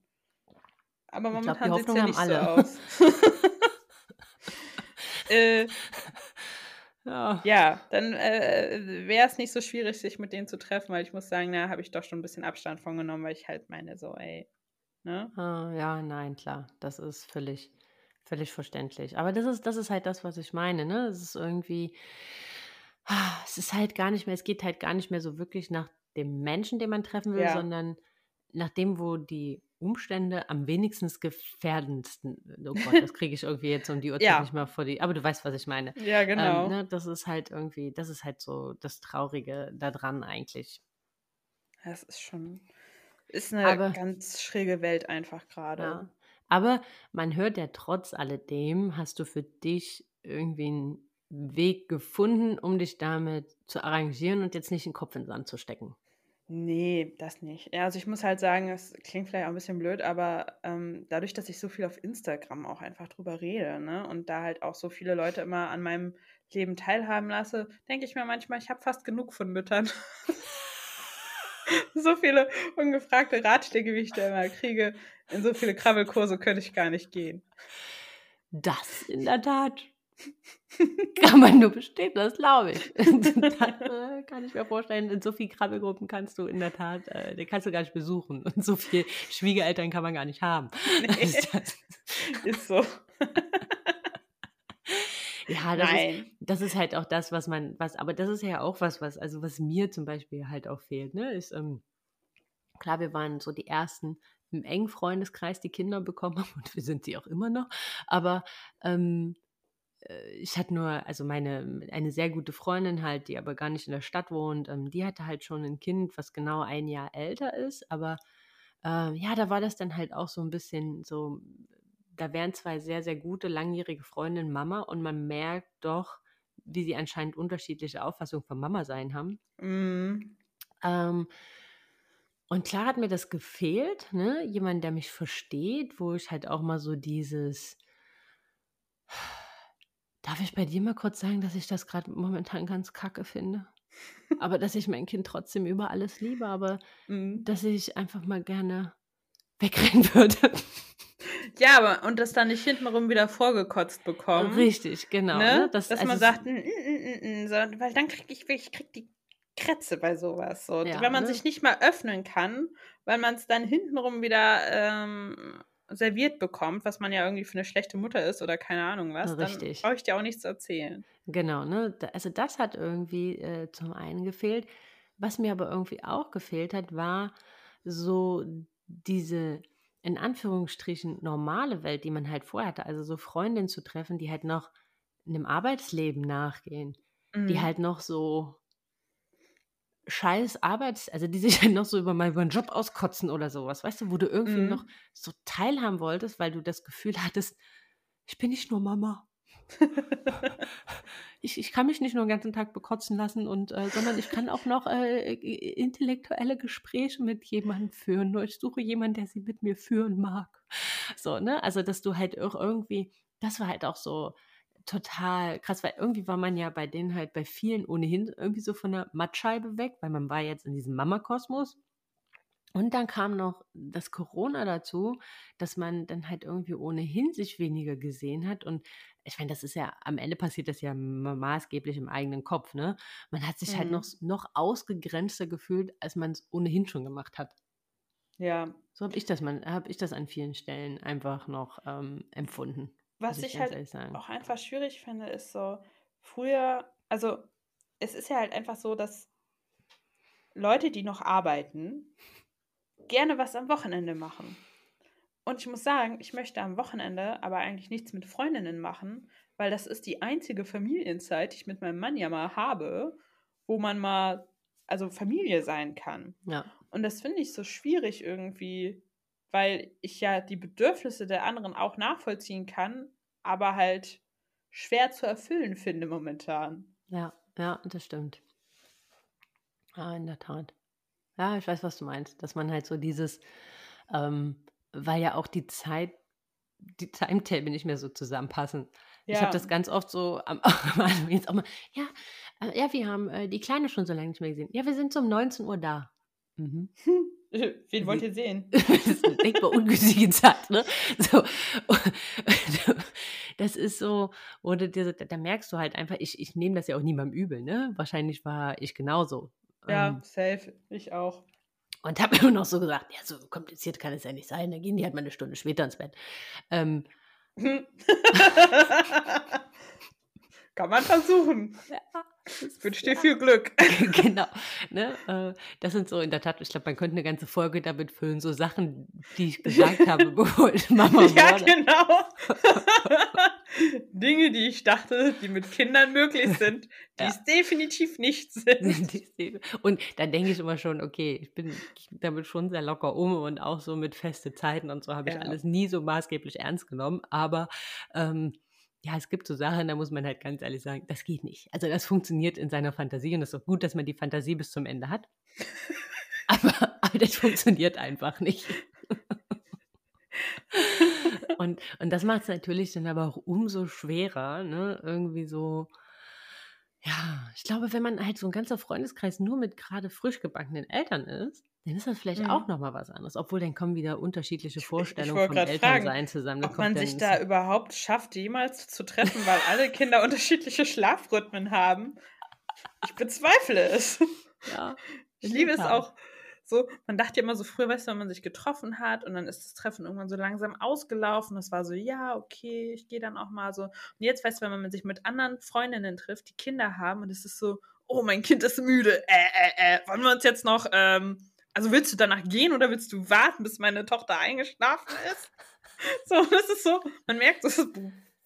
Aber momentan sieht es ja nicht alle. so aus. äh, ja, ja dann äh, wäre es nicht so schwierig, sich mit denen zu treffen, weil ich muss sagen, da habe ich doch schon ein bisschen Abstand von genommen, weil ich halt meine, so, ey, ne? Ah, ja, nein, klar, das ist völlig, völlig verständlich. Aber das ist, das ist halt das, was ich meine, ne? Es ist irgendwie, es ist halt gar nicht mehr, es geht halt gar nicht mehr so wirklich nach dem Menschen, den man treffen will, ja. sondern nach dem, wo die Umstände am wenigsten gefährdendsten. Oh Gott, das kriege ich irgendwie jetzt um die Uhrzeit ja. nicht mehr vor die. Aber du weißt, was ich meine. Ja, ähm, genau. Ähm, ne, das ist halt irgendwie, das ist halt so das Traurige daran eigentlich. Das ist schon, ist eine aber, ganz schräge Welt einfach gerade. Ja. Aber man hört ja trotz alledem, hast du für dich irgendwie einen Weg gefunden, um dich damit zu arrangieren und jetzt nicht den Kopf in den Sand zu stecken. Nee, das nicht. Ja, also ich muss halt sagen, es klingt vielleicht auch ein bisschen blöd, aber ähm, dadurch, dass ich so viel auf Instagram auch einfach drüber rede, ne, und da halt auch so viele Leute immer an meinem Leben teilhaben lasse, denke ich mir manchmal, ich habe fast genug von Müttern. so viele ungefragte Ratschläge, wie ich da immer kriege, in so viele Krabbelkurse könnte ich gar nicht gehen. Das in der Tat. Kann man nur bestätigen, das glaube ich. Dann äh, kann ich mir vorstellen, in so viele Krabbelgruppen kannst du in der Tat, äh, den kannst du gar nicht besuchen. Und so viele Schwiegereltern kann man gar nicht haben. Nee, das, ist so. ja, das ist, das ist, halt auch das, was man, was, aber das ist ja auch was, was, also was mir zum Beispiel halt auch fehlt, ne? Ist, ähm, klar, wir waren so die ersten im engen Freundeskreis, die Kinder bekommen haben und wir sind sie auch immer noch, aber ähm, äh, ich hatte nur, also meine, eine sehr gute Freundin halt, die aber gar nicht in der Stadt wohnt, ähm, die hatte halt schon ein Kind, was genau ein Jahr älter ist, aber äh, ja, da war das dann halt auch so ein bisschen so, da wären zwei sehr, sehr gute, langjährige Freundinnen Mama und man merkt doch, wie sie anscheinend unterschiedliche Auffassungen von Mama sein haben. Mm. Ähm, und klar hat mir das gefehlt, ne? Jemand, der mich versteht, wo ich halt auch mal so dieses Darf ich bei dir mal kurz sagen, dass ich das gerade momentan ganz kacke finde? aber dass ich mein Kind trotzdem über alles liebe, aber mhm. dass ich einfach mal gerne wegrennen würde. Ja, aber und das dann nicht hintenrum wieder vorgekotzt bekommen. Richtig, genau. Ne? Ne? Das, Dass also man sagt, n, n, n, so, weil dann krieg ich, ich krieg die Krätze bei sowas. So. Ja, wenn man ne? sich nicht mal öffnen kann, weil man es dann hintenrum wieder ähm, serviert bekommt, was man ja irgendwie für eine schlechte Mutter ist oder keine Ahnung was, Richtig. dann brauche ich dir auch nichts erzählen. Genau, ne? Also das hat irgendwie äh, zum einen gefehlt. Was mir aber irgendwie auch gefehlt hat, war so diese in Anführungsstrichen normale Welt, die man halt vorher hatte. Also so Freundinnen zu treffen, die halt noch einem Arbeitsleben nachgehen, mhm. die halt noch so scheiß Arbeits-, also die sich dann noch so über, mal über einen Job auskotzen oder sowas, weißt du, wo du irgendwie mhm. noch so teilhaben wolltest, weil du das Gefühl hattest, ich bin nicht nur Mama. ich, ich kann mich nicht nur den ganzen Tag bekotzen lassen und äh, sondern ich kann auch noch äh, intellektuelle Gespräche mit jemandem führen. Nur ich suche jemanden, der sie mit mir führen mag. So, ne? Also, dass du halt auch irgendwie, das war halt auch so, total krass, weil irgendwie war man ja bei denen halt bei vielen ohnehin irgendwie so von der Mattscheibe weg, weil man war jetzt in diesem Mama-Kosmos. Und dann kam noch das Corona dazu, dass man dann halt irgendwie ohnehin sich weniger gesehen hat. Und ich meine, das ist ja, am Ende passiert das ja maßgeblich im eigenen Kopf, ne? Man hat sich mhm. halt noch, mhm. noch ausgegrenzter gefühlt, als man es ohnehin schon gemacht hat. Ja. So habe ich das, habe ich das an vielen Stellen einfach noch ähm, empfunden. Was ich, ich halt auch einfach schwierig finde, ist so, früher, also es ist ja halt einfach so, dass Leute, die noch arbeiten, gerne was am Wochenende machen. Und ich muss sagen, ich möchte am Wochenende aber eigentlich nichts mit Freundinnen machen, weil das ist die einzige Familienzeit, die ich mit meinem Mann ja mal habe, wo man mal, also Familie sein kann. Ja. Und das finde ich so schwierig irgendwie, weil ich ja die Bedürfnisse der anderen auch nachvollziehen kann, aber halt schwer zu erfüllen finde momentan. Ja, ja, das stimmt. Ja, in der Tat. Ja, ich weiß, was du meinst. Dass man halt so dieses, ähm, weil ja auch die Zeit, die Timetable nicht mehr so zusammenpassen. Ja. Ich habe das ganz oft so am jetzt auch mal, ja, äh, ja, wir haben äh, die Kleine schon so lange nicht mehr gesehen. Ja, wir sind so um 19 Uhr da. Mhm. Wen wollt ihr sehen? das ist eine denkbar ungünstige Zeit, ne? So, das ist so, oder da merkst du halt einfach, ich, ich nehme das ja auch niemandem übel, ne? Wahrscheinlich war ich genauso. Ja, ähm, safe. Ich auch. Und habe immer noch so gesagt, ja, so kompliziert kann es ja nicht sein. Dann gehen die halt mal eine Stunde später ins Bett. Ähm, kann man versuchen. Ja, ich wünsche dir viel Glück. genau. Ne? Äh, das sind so in der Tat, ich glaube, man könnte eine ganze Folge damit füllen, so Sachen, die ich gesagt habe, bevor ich Mama wurde. Ja, genau. Dinge, die ich dachte, die mit Kindern möglich sind, die ja. es definitiv nicht sind. und dann denke ich immer schon, okay, ich bin damit schon sehr locker um und auch so mit feste Zeiten und so habe ich ja. alles nie so maßgeblich ernst genommen. Aber ähm, ja, es gibt so Sachen, da muss man halt ganz ehrlich sagen, das geht nicht. Also das funktioniert in seiner Fantasie und es ist auch gut, dass man die Fantasie bis zum Ende hat. aber, aber das funktioniert einfach nicht. und, und das macht es natürlich dann aber auch umso schwerer, ne? Irgendwie so, ja, ich glaube, wenn man halt so ein ganzer Freundeskreis nur mit gerade frisch gebackenen Eltern ist, dann ist das vielleicht mhm. auch nochmal was anderes. Obwohl dann kommen wieder unterschiedliche Vorstellungen vom Elternsein zusammen. ob man sich da überhaupt schafft, jemals zu treffen, weil alle Kinder unterschiedliche Schlafrhythmen haben. Ich bezweifle es. Ja, ich liebe es auch so. Man dachte ja immer so früher, weißt du, wenn man sich getroffen hat und dann ist das Treffen irgendwann so langsam ausgelaufen. Das war so, ja, okay, ich gehe dann auch mal so. Und jetzt weißt du, wenn man sich mit anderen Freundinnen trifft, die Kinder haben und es ist so, oh, mein Kind ist müde. Äh, äh, äh, wollen wir uns jetzt noch ähm, also willst du danach gehen oder willst du warten, bis meine Tochter eingeschlafen ist? So, das ist so, man merkt, das ist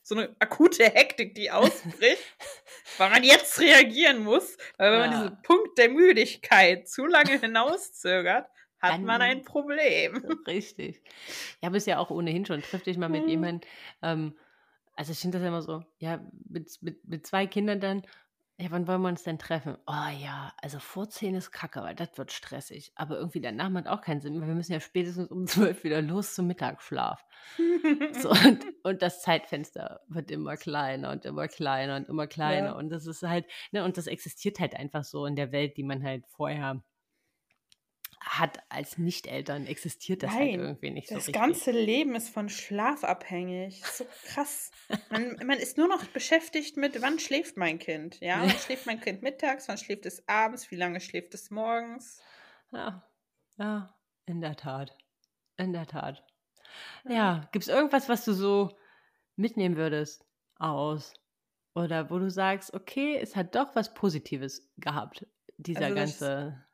so eine akute Hektik, die ausbricht, weil man jetzt reagieren muss. Weil wenn ja. man diesen Punkt der Müdigkeit zu lange hinauszögert, hat Dann, man ein Problem. Richtig. Ja, bist ja auch ohnehin schon. Triff dich mal mit hm. jemandem. Ähm, also ich finde das immer so, ja, mit, mit, mit zwei Kindern dann ja, wann wollen wir uns denn treffen? Oh ja, also vor 10 ist kacke, weil das wird stressig. Aber irgendwie danach macht auch keinen Sinn, weil wir müssen ja spätestens um 12 wieder los zum Mittagsschlaf. so, und, und, das Zeitfenster wird immer kleiner und immer kleiner und immer kleiner. Ja. Und das ist halt, ne, und das existiert halt einfach so in der Welt, die man halt vorher hat als Nicht-Eltern, existiert das halt Nein, halt irgendwie nicht so Das ganze Leben ist von Schlaf abhängig. So krass. Man, man ist nur noch beschäftigt mit, wann schläft mein Kind? Ja, wann schläft mein Kind mittags, wann schläft es abends, wie lange schläft es morgens? Ja, ja, in der Tat. In der Tat. Ja, ja. gibt es irgendwas, was du so mitnehmen würdest aus? Oder wo du sagst, okay, es hat doch was Positives gehabt, dieser also ganze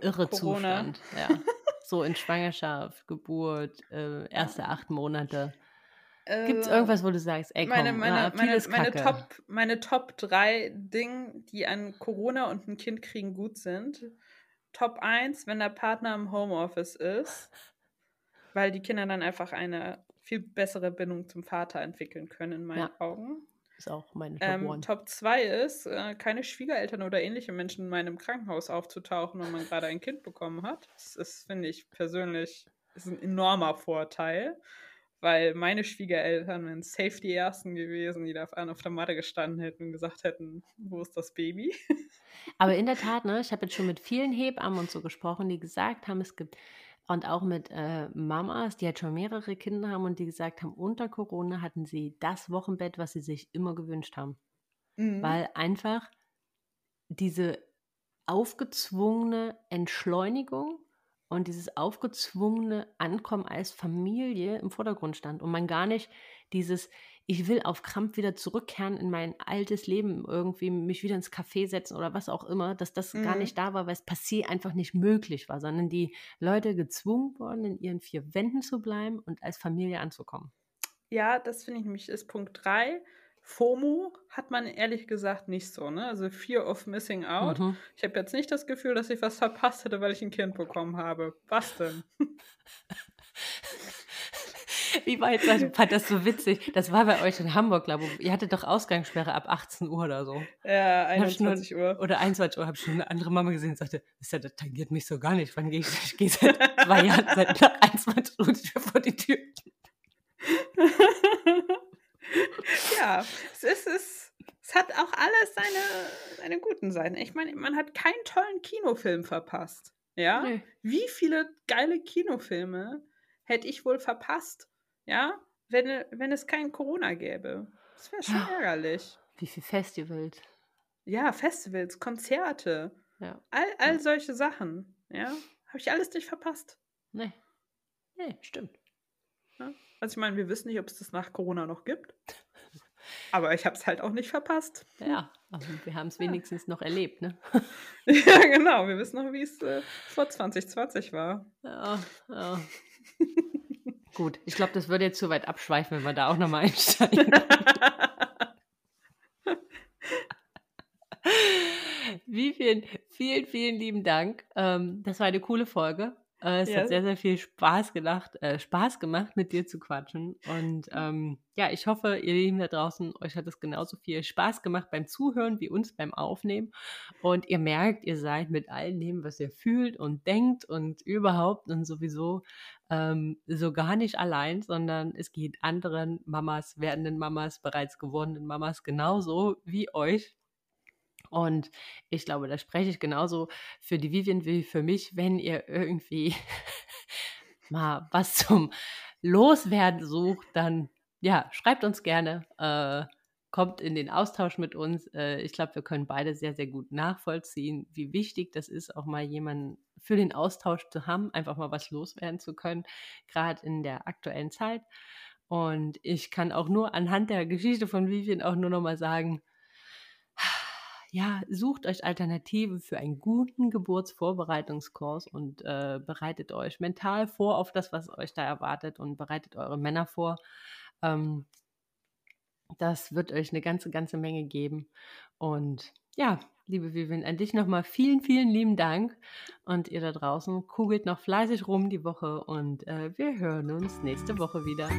irre Corona. Zustand. Ja. So in Schwangerschaft, Geburt, äh, erste acht Monate. Gibt es äh, irgendwas, wo du sagst, ey, komm, meine, meine, na, meine, meine, Top, meine Top 3 Dinge, die an Corona und ein Kind kriegen gut sind. Top 1, wenn der Partner im Homeoffice ist, weil die Kinder dann einfach eine viel bessere Bindung zum Vater entwickeln können, in meinen ja. Augen. Ist auch meine Top ähm, Top 2 ist, äh, keine Schwiegereltern oder ähnliche Menschen in meinem Krankenhaus aufzutauchen, wenn man gerade ein Kind bekommen hat. Das ist, finde ich persönlich, ist ein enormer Vorteil. weil meine Schwiegereltern wären safe die Ersten gewesen, die da auf der Matte gestanden hätten und gesagt hätten, wo ist das Baby? Aber in der Tat, ne, ich habe jetzt schon mit vielen Hebammen und so gesprochen, die gesagt haben, es gibt und auch mit äh, Mamas, die halt schon mehrere Kinder haben und die gesagt haben, unter Corona hatten sie das Wochenbett, was sie sich immer gewünscht haben. Mhm. Weil einfach diese aufgezwungene Entschleunigung und dieses aufgezwungene Ankommen als Familie im Vordergrund stand und man gar nicht dieses, ich will auf Krampf wieder zurückkehren in mein altes Leben, irgendwie mich wieder ins Café setzen oder was auch immer, dass das mhm. gar nicht da war, weil es passiert einfach nicht möglich war, sondern die Leute gezwungen worden, in ihren vier Wänden zu bleiben und als Familie anzukommen. Ja, das finde ich nämlich ist Punkt 3. FOMO hat man ehrlich gesagt nicht so, ne? Also Fear of Missing Out. Mhm. Ich habe jetzt nicht das Gefühl, dass ich was verpasst hätte, weil ich ein Kind bekommen habe. Was denn? Wie war jetzt, ich fand das so witzig. Das war bei euch in Hamburg, glaube ich. Ihr hattet doch Ausgangssperre ab 18 Uhr oder so. Ja, 21 nur, Uhr. Oder 21 Uhr habe ich schon eine andere Mama gesehen und sagte, das, ja, das tangiert mich so gar nicht. Wann gehe ich? Ich gehe seit zwei Jahren, seit nach 21 Uhr vor die Tür. ja, es ist, es, es hat auch alles seine, seine guten Seiten. Ich meine, man hat keinen tollen Kinofilm verpasst. Ja? Nee. Wie viele geile Kinofilme hätte ich wohl verpasst, ja, wenn, wenn es kein Corona gäbe? Das wäre schon ärgerlich. Wie viele Festivals? Ja, Festivals, Konzerte. Ja. All, all ja. solche Sachen. Ja. Habe ich alles nicht verpasst. Nee. Nee, stimmt. Ja. Also ich meine, wir wissen nicht, ob es das nach Corona noch gibt. Aber ich habe es halt auch nicht verpasst. Ja, aber wir haben es wenigstens noch erlebt, ne? ja, genau. Wir wissen noch, wie es äh, vor 2020 war. Ja, ja. Gut, ich glaube, das würde jetzt zu weit abschweifen, wenn wir da auch nochmal einsteigen. Vivian, vielen, vielen lieben Dank. Ähm, das war eine coole Folge. Äh, es ja. hat sehr, sehr viel Spaß, gedacht, äh, Spaß gemacht, mit dir zu quatschen. Und ähm, ja, ich hoffe, ihr Lieben da draußen, euch hat es genauso viel Spaß gemacht beim Zuhören wie uns beim Aufnehmen. Und ihr merkt, ihr seid mit all dem, was ihr fühlt und denkt und überhaupt und sowieso ähm, so gar nicht allein, sondern es geht anderen Mamas, werdenden Mamas, bereits gewordenen Mamas genauso wie euch. Und ich glaube, da spreche ich genauso für die Vivian wie für mich, wenn ihr irgendwie mal was zum Loswerden sucht, dann ja, schreibt uns gerne, äh, kommt in den Austausch mit uns. Äh, ich glaube, wir können beide sehr, sehr gut nachvollziehen, wie wichtig das ist, auch mal jemanden für den Austausch zu haben, einfach mal was loswerden zu können, gerade in der aktuellen Zeit. Und ich kann auch nur anhand der Geschichte von Vivian auch nur noch mal sagen, ja, sucht euch Alternativen für einen guten Geburtsvorbereitungskurs und äh, bereitet euch mental vor auf das, was euch da erwartet und bereitet eure Männer vor. Ähm, das wird euch eine ganze, ganze Menge geben. Und ja, liebe Vivian, an dich nochmal vielen, vielen lieben Dank. Und ihr da draußen kugelt noch fleißig rum die Woche und äh, wir hören uns nächste Woche wieder.